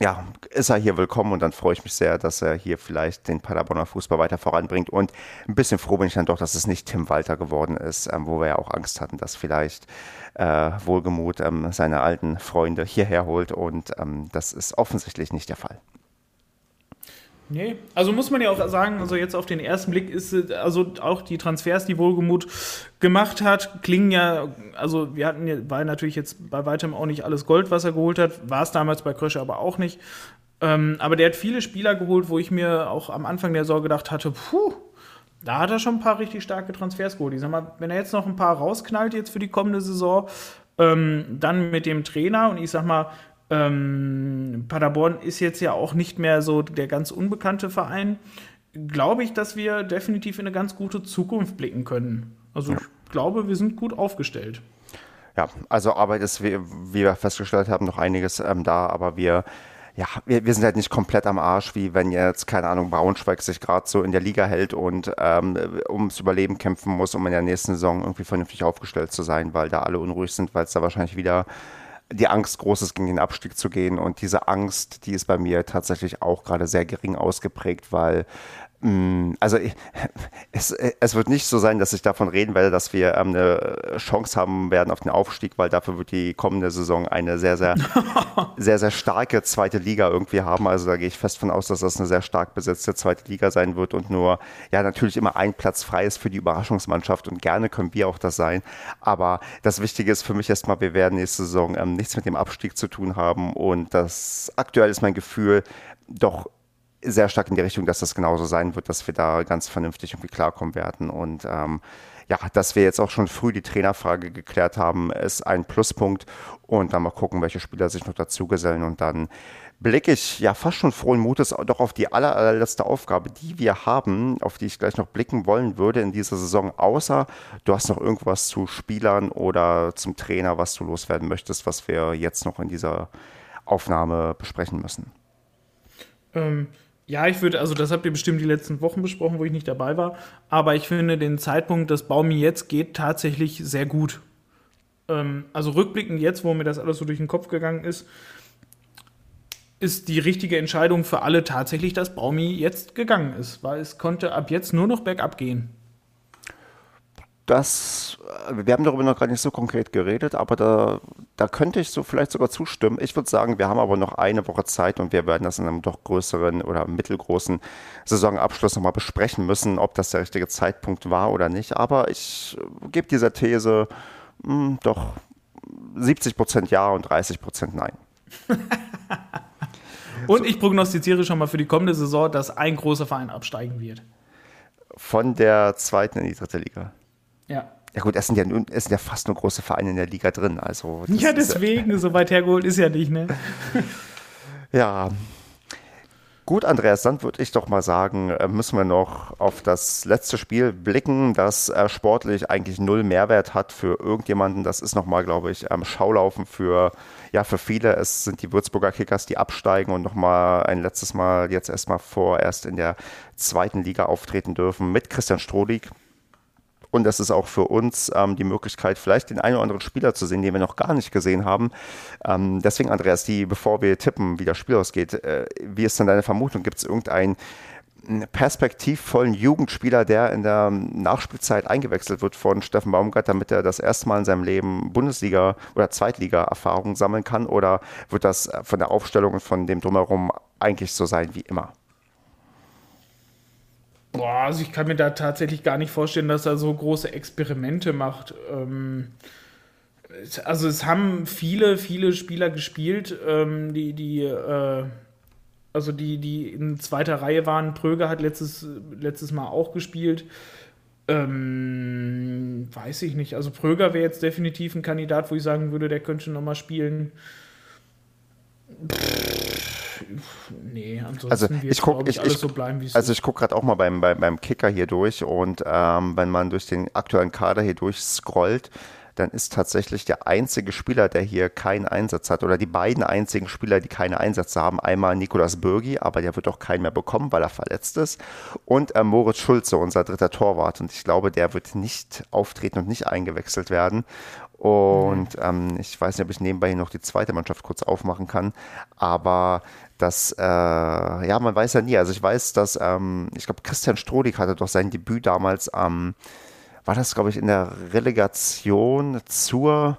S1: ja, ist er hier willkommen und dann freue ich mich sehr, dass er hier vielleicht den Paderborner Fußball weiter voranbringt. Und ein bisschen froh bin ich dann doch, dass es nicht Tim Walter geworden ist, ähm, wo wir ja auch Angst hatten, dass vielleicht äh, Wohlgemut ähm, seine alten Freunde hierher holt. Und ähm, das ist offensichtlich nicht der Fall.
S2: Nee, also muss man ja auch sagen, also jetzt auf den ersten Blick ist also auch die Transfers, die Wohlgemut gemacht hat, klingen ja, also wir hatten ja, war natürlich jetzt bei weitem auch nicht alles Gold, was er geholt hat, war es damals bei Krösche aber auch nicht. Ähm, aber der hat viele Spieler geholt, wo ich mir auch am Anfang der Saison gedacht hatte, puh, da hat er schon ein paar richtig starke Transfers geholt. Ich sag mal, wenn er jetzt noch ein paar rausknallt jetzt für die kommende Saison, ähm, dann mit dem Trainer und ich sag mal, ähm, Paderborn ist jetzt ja auch nicht mehr so der ganz unbekannte Verein. Glaube ich, dass wir definitiv in eine ganz gute Zukunft blicken können. Also ja. ich glaube, wir sind gut aufgestellt.
S1: Ja, also Arbeit ist, wie, wie wir festgestellt haben, noch einiges ähm, da, aber wir ja, wir, wir sind halt nicht komplett am Arsch, wie wenn jetzt, keine Ahnung, Braunschweig sich gerade so in der Liga hält und ähm, ums Überleben kämpfen muss, um in der nächsten Saison irgendwie vernünftig aufgestellt zu sein, weil da alle unruhig sind, weil es da wahrscheinlich wieder die Angst groß ist, gegen den Abstieg zu gehen. Und diese Angst, die ist bei mir tatsächlich auch gerade sehr gering ausgeprägt, weil also es, es, wird nicht so sein, dass ich davon reden werde, dass wir ähm, eine Chance haben werden auf den Aufstieg, weil dafür wird die kommende Saison eine sehr, sehr, <laughs> sehr, sehr starke zweite Liga irgendwie haben. Also da gehe ich fest von aus, dass das eine sehr stark besetzte zweite Liga sein wird und nur, ja, natürlich immer ein Platz frei ist für die Überraschungsmannschaft und gerne können wir auch das sein. Aber das Wichtige ist für mich erstmal, wir werden nächste Saison ähm, nichts mit dem Abstieg zu tun haben und das aktuell ist mein Gefühl, doch sehr stark in die Richtung, dass das genauso sein wird, dass wir da ganz vernünftig irgendwie klarkommen werden. Und ähm, ja, dass wir jetzt auch schon früh die Trainerfrage geklärt haben, ist ein Pluspunkt. Und dann mal gucken, welche Spieler sich noch dazugesellen. Und dann blicke ich ja fast schon frohen Mutes doch auf die aller, allerletzte Aufgabe, die wir haben, auf die ich gleich noch blicken wollen würde in dieser Saison. Außer du hast noch irgendwas zu Spielern oder zum Trainer, was du loswerden möchtest, was wir jetzt noch in dieser Aufnahme besprechen müssen.
S2: Ähm, ja, ich würde, also das habt ihr bestimmt die letzten Wochen besprochen, wo ich nicht dabei war. Aber ich finde den Zeitpunkt, dass Baumi jetzt geht, tatsächlich sehr gut. Ähm, also rückblickend jetzt, wo mir das alles so durch den Kopf gegangen ist, ist die richtige Entscheidung für alle tatsächlich, dass Baumi jetzt gegangen ist. Weil es konnte ab jetzt nur noch bergab gehen
S1: das, wir haben darüber noch gar nicht so konkret geredet, aber da, da könnte ich so vielleicht sogar zustimmen. Ich würde sagen, wir haben aber noch eine Woche Zeit und wir werden das in einem doch größeren oder mittelgroßen Saisonabschluss nochmal besprechen müssen, ob das der richtige Zeitpunkt war oder nicht. Aber ich gebe dieser These mh, hm, doch 70 Prozent Ja und 30 Prozent Nein. <laughs>
S2: und ich prognostiziere schon mal für die kommende Saison, dass ein großer Verein absteigen wird.
S1: Von der zweiten in die dritte Liga.
S2: Ja.
S1: Ja gut, es sind ja, es sind ja fast nur große Vereine in der Liga drin. Also
S2: ja, deswegen, ja, so weit hergeholt ist ja nicht, ne? <laughs>
S1: ja. Gut, Andreas, dann würde ich doch mal sagen, äh, müssen wir noch auf das letzte Spiel blicken, das äh, sportlich eigentlich null Mehrwert hat für irgendjemanden. Das ist nochmal, glaube ich, Schaulaufen für, ja, für viele. Es sind die Würzburger Kickers, die absteigen und nochmal ein letztes Mal jetzt erstmal vorerst in der zweiten Liga auftreten dürfen mit Christian Strohlig, und das ist auch für uns ähm, die Möglichkeit, vielleicht den einen oder anderen Spieler zu sehen, den wir noch gar nicht gesehen haben. Ähm, deswegen, Andreas, die, bevor wir tippen, wie das Spiel ausgeht, äh, wie ist denn deine Vermutung? Gibt es irgendeinen perspektivvollen Jugendspieler, der in der Nachspielzeit eingewechselt wird von Steffen Baumgart, damit er das erste Mal in seinem Leben Bundesliga- oder Zweitliga-Erfahrung sammeln kann? Oder wird das von der Aufstellung und von dem Drumherum eigentlich so sein wie immer?
S2: Boah, also ich kann mir da tatsächlich gar nicht vorstellen, dass er so große Experimente macht. Ähm, also es haben viele, viele Spieler gespielt, ähm, die, die, äh, also die, die in zweiter Reihe waren. Pröger hat letztes, letztes Mal auch gespielt. Ähm, weiß ich nicht. Also Pröger wäre jetzt definitiv ein Kandidat, wo ich sagen würde, der könnte schon nochmal spielen. Pff nee, ansonsten
S1: also ich guck, ich, alles ich, so bleiben, wie es Also ich gucke gerade auch mal beim, beim, beim Kicker hier durch und ähm, wenn man durch den aktuellen Kader hier durchscrollt, dann ist tatsächlich der einzige Spieler, der hier keinen Einsatz hat, oder die beiden einzigen Spieler, die keine Einsätze haben, einmal Nikolas Bürgi, aber der wird auch keinen mehr bekommen, weil er verletzt ist, und äh, Moritz Schulze, unser dritter Torwart. Und ich glaube, der wird nicht auftreten und nicht eingewechselt werden. Und ähm, ich weiß nicht, ob ich nebenbei noch die zweite Mannschaft kurz aufmachen kann. Aber das, äh, ja, man weiß ja nie. Also ich weiß, dass, ähm, ich glaube, Christian Strodig hatte doch sein Debüt damals am, war das, glaube ich, in der Relegation zur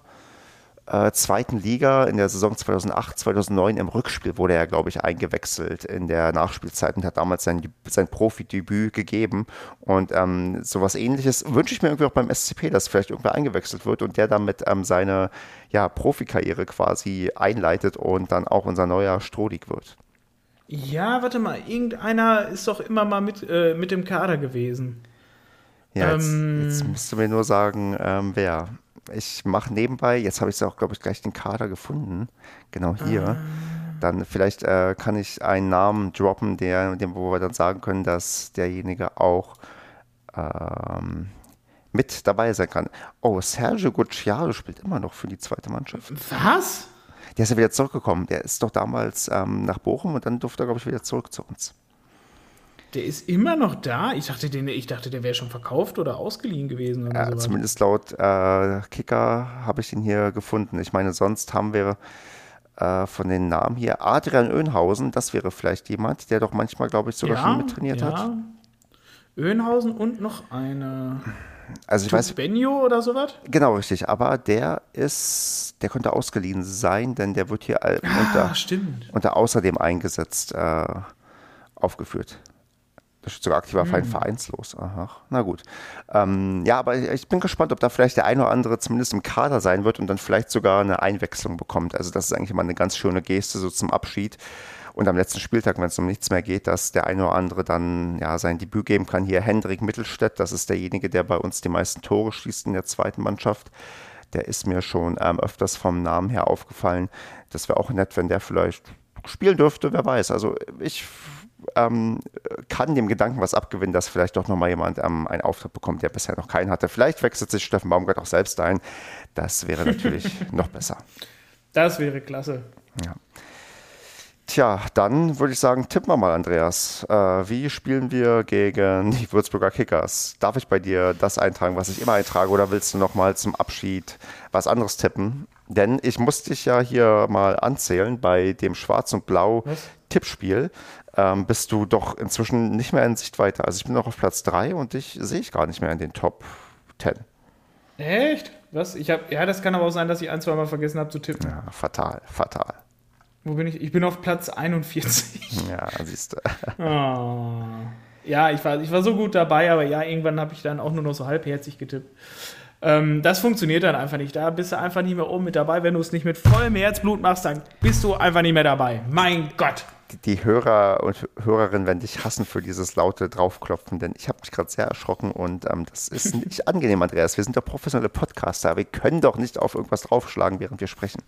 S1: äh, zweiten Liga in der Saison 2008, 2009 im Rückspiel wurde er, glaube ich, eingewechselt in der Nachspielzeit und hat damals sein, sein Profidebüt gegeben. Und ähm, sowas ähnliches wünsche ich mir irgendwie auch beim SCP, dass vielleicht irgendwer eingewechselt wird und der damit ähm, seine ja, Profikarriere quasi einleitet und dann auch unser neuer Strodig wird.
S2: Ja, warte mal, irgendeiner ist doch immer mal mit, äh, mit dem Kader gewesen.
S1: Ja, jetzt, ähm, jetzt musst du mir nur sagen, ähm, wer ich mache nebenbei, jetzt habe ich auch, glaube ich, gleich den Kader gefunden. Genau hier. Ah. Dann vielleicht äh, kann ich einen Namen droppen, der, dem, wo wir dann sagen können, dass derjenige auch ähm, mit dabei sein kann. Oh, Sergio Gucciaro spielt immer noch für die zweite Mannschaft.
S2: Was?
S1: Der ist ja wieder zurückgekommen. Der ist doch damals ähm, nach Bochum und dann durfte er, glaube ich, wieder zurück zu uns.
S2: Der ist immer noch da? Ich dachte, den, ich dachte der wäre schon verkauft oder ausgeliehen gewesen. Oder
S1: ja, zumindest laut äh, Kicker habe ich ihn hier gefunden. Ich meine, sonst haben wir äh, von den Namen hier Adrian Oehnhausen. Das wäre vielleicht jemand, der doch manchmal, glaube ich, sogar ja, schon mittrainiert ja. hat.
S2: Oehnhausen und noch eine.
S1: Also ich weiß.
S2: Benio oder sowas?
S1: Genau, richtig. Aber der ist, der könnte ausgeliehen sein, denn der wird hier ah, unter, unter außerdem eingesetzt äh, aufgeführt. Sogar aktiver Verein, mhm. vereinslos. Aha, na gut. Ähm, ja, aber ich bin gespannt, ob da vielleicht der eine oder andere zumindest im Kader sein wird und dann vielleicht sogar eine Einwechslung bekommt. Also das ist eigentlich immer eine ganz schöne Geste so zum Abschied. Und am letzten Spieltag, wenn es um nichts mehr geht, dass der eine oder andere dann ja sein Debüt geben kann. Hier Hendrik Mittelstädt, das ist derjenige, der bei uns die meisten Tore schießt in der zweiten Mannschaft. Der ist mir schon ähm, öfters vom Namen her aufgefallen. Das wäre auch nett, wenn der vielleicht spielen dürfte, wer weiß. Also ich ähm, kann dem Gedanken was abgewinnen, dass vielleicht doch nochmal jemand ähm, einen Auftritt bekommt, der bisher noch keinen hatte. Vielleicht wechselt sich Steffen Baumgart auch selbst ein. Das wäre <laughs> natürlich noch besser.
S2: Das wäre klasse.
S1: Ja. Tja, dann würde ich sagen, tippen wir mal, Andreas. Äh, wie spielen wir gegen die Würzburger Kickers? Darf ich bei dir das eintragen, was ich immer eintrage, oder willst du nochmal zum Abschied was anderes tippen? Denn ich muss dich ja hier mal anzählen bei dem Schwarz und Blau was? Tippspiel ähm, bist du doch inzwischen nicht mehr in Sichtweite. Also ich bin noch auf Platz 3 und dich sehe ich gar nicht mehr in den Top 10.
S2: Echt? Was? Ich hab, ja, das kann aber auch sein, dass ich ein, zwei Mal vergessen habe zu tippen.
S1: Ja, fatal, fatal.
S2: Wo bin ich? Ich bin auf Platz 41. <laughs>
S1: Ja, siehst du.
S2: Oh. Ja, ich war, ich war so gut dabei, aber ja, irgendwann habe ich dann auch nur noch so halbherzig getippt. Ähm, das funktioniert dann einfach nicht. Da bist du einfach nicht mehr oben mit dabei. Wenn du es nicht mit vollem Herzblut machst, dann bist du einfach nicht mehr dabei. Mein Gott
S1: die Hörer und Hörerinnen werden dich hassen für dieses laute Draufklopfen, denn ich habe mich gerade sehr erschrocken und ähm, das ist <laughs> nicht angenehm, Andreas. Wir sind doch professionelle Podcaster. Wir können doch nicht auf irgendwas draufschlagen, während wir sprechen.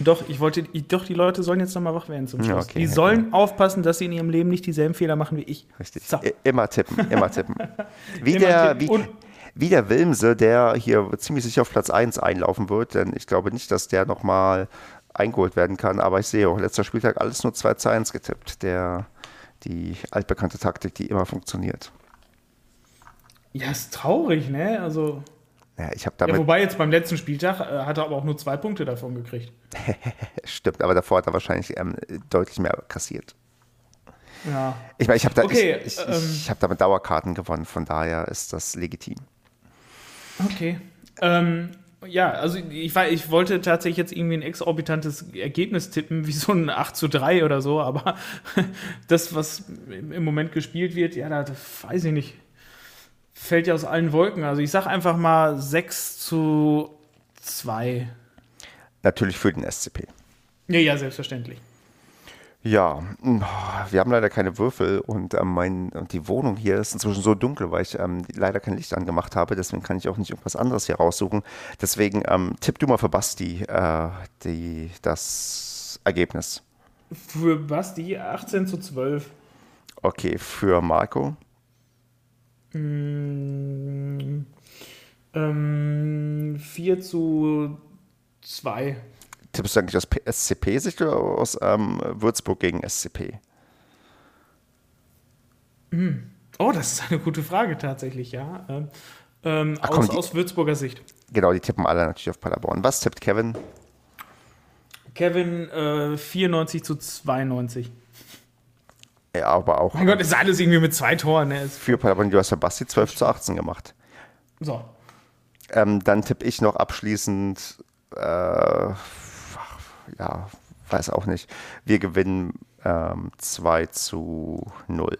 S2: Doch, ich wollte, doch, die Leute sollen jetzt nochmal wach werden zum Schluss. Okay, die sollen okay. aufpassen, dass sie in ihrem Leben nicht dieselben Fehler machen wie ich.
S1: Richtig. So. Immer tippen, immer tippen. <laughs> Wie, immer der, tippen. Wie, wie der Wilmse, der hier ziemlich sicher auf Platz 1 einlaufen wird, denn ich glaube nicht, dass der nochmal eingeholt werden kann. Aber ich sehe auch, letzter Spieltag alles nur 2 zu 1 getippt. Der, die altbekannte Taktik, die immer funktioniert.
S2: Ja, ist traurig, ne? Also.
S1: Ja, ich damit
S2: ja, wobei jetzt beim letzten Spieltag äh, hat er aber auch nur zwei Punkte davon gekriegt. <laughs>
S1: Stimmt, aber davor hat er wahrscheinlich ähm, deutlich mehr kassiert.
S2: Ja.
S1: Ich meine, ich habe da, okay, ich, ich, ähm, ich hab damit Dauerkarten gewonnen, von daher ist das legitim.
S2: Okay. Ähm, ja, also ich, war, ich wollte tatsächlich jetzt irgendwie ein exorbitantes Ergebnis tippen, wie so ein 8 zu 3 oder so, aber <laughs> das, was im Moment gespielt wird, ja, da weiß ich nicht. Fällt ja aus allen Wolken. Also ich sag einfach mal 6 zu 2.
S1: Natürlich für den SCP.
S2: Ja, ja, selbstverständlich.
S1: Ja, hm, wir haben leider keine Würfel und ähm, mein, die Wohnung hier ist inzwischen so dunkel, weil ich ähm, leider kein Licht angemacht habe. Deswegen kann ich auch nicht irgendwas anderes hier raussuchen. Deswegen ähm, tipp du mal für Basti äh, die, das Ergebnis.
S2: Für Basti 18 zu 12.
S1: Okay, für Marco?
S2: Mm, ähm, 4 zu 2
S1: tippst du eigentlich aus SCP-Sicht oder aus ähm, Würzburg gegen SCP?
S2: Hm. Oh, das ist eine gute Frage tatsächlich, ja. Ähm, Ähm, Ach, aus, die, aus Würzburger Sicht.
S1: Genau, die tippen alle natürlich auf Paderborn. Was tippt Kevin?
S2: Kevin äh, 94 zu 92.
S1: Ja, aber auch.
S2: Mein Gott, ist alles irgendwie mit zwei Toren. Ne?
S1: Für Paderborn, du hast für Basti 12 zu 18 gemacht.
S2: So.
S1: Ähm, dann tippe ich noch abschließend, äh, ja, weiß auch nicht. Wir gewinnen ähm, 2 zu 0.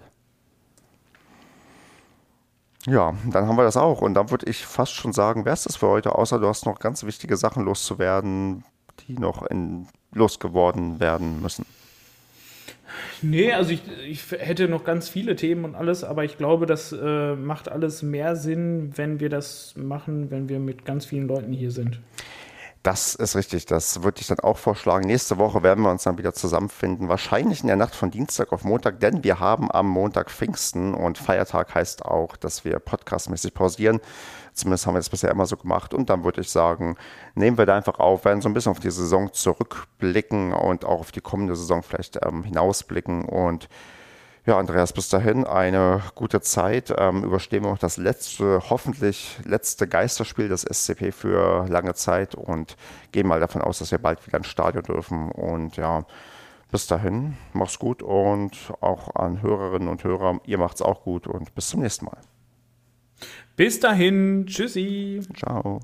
S1: Ja, dann haben wir das auch. Und dann würde ich fast schon sagen, wäre es das für heute, außer du hast noch ganz wichtige Sachen loszuwerden, die noch in, losgeworden werden müssen.
S2: Nee, also ich, ich hätte noch ganz viele Themen und alles, aber ich glaube, das äh, macht alles mehr Sinn, wenn wir das machen, wenn wir mit ganz vielen Leuten hier sind.
S1: Das ist richtig, das würde ich dann auch vorschlagen. Nächste Woche werden wir uns dann wieder zusammenfinden, wahrscheinlich in der Nacht von Dienstag auf Montag, denn wir haben am Montag Pfingsten und Feiertag heißt auch, dass wir podcastmäßig pausieren. Zumindest haben wir das bisher immer so gemacht. Und dann würde ich sagen, nehmen wir da einfach auf, werden so ein bisschen auf die Saison zurückblicken und auch auf die kommende Saison vielleicht ähm, hinausblicken und ja, Andreas, bis dahin eine gute Zeit. Ähm, überstehen wir noch das letzte, hoffentlich letzte Geisterspiel des SCP für lange Zeit und gehen mal davon aus, dass wir bald wieder ins Stadion dürfen. Und ja, bis dahin, mach's gut und auch an Hörerinnen und Hörer, ihr macht's auch gut und bis zum nächsten Mal.
S2: Bis dahin, tschüssi.
S1: Ciao.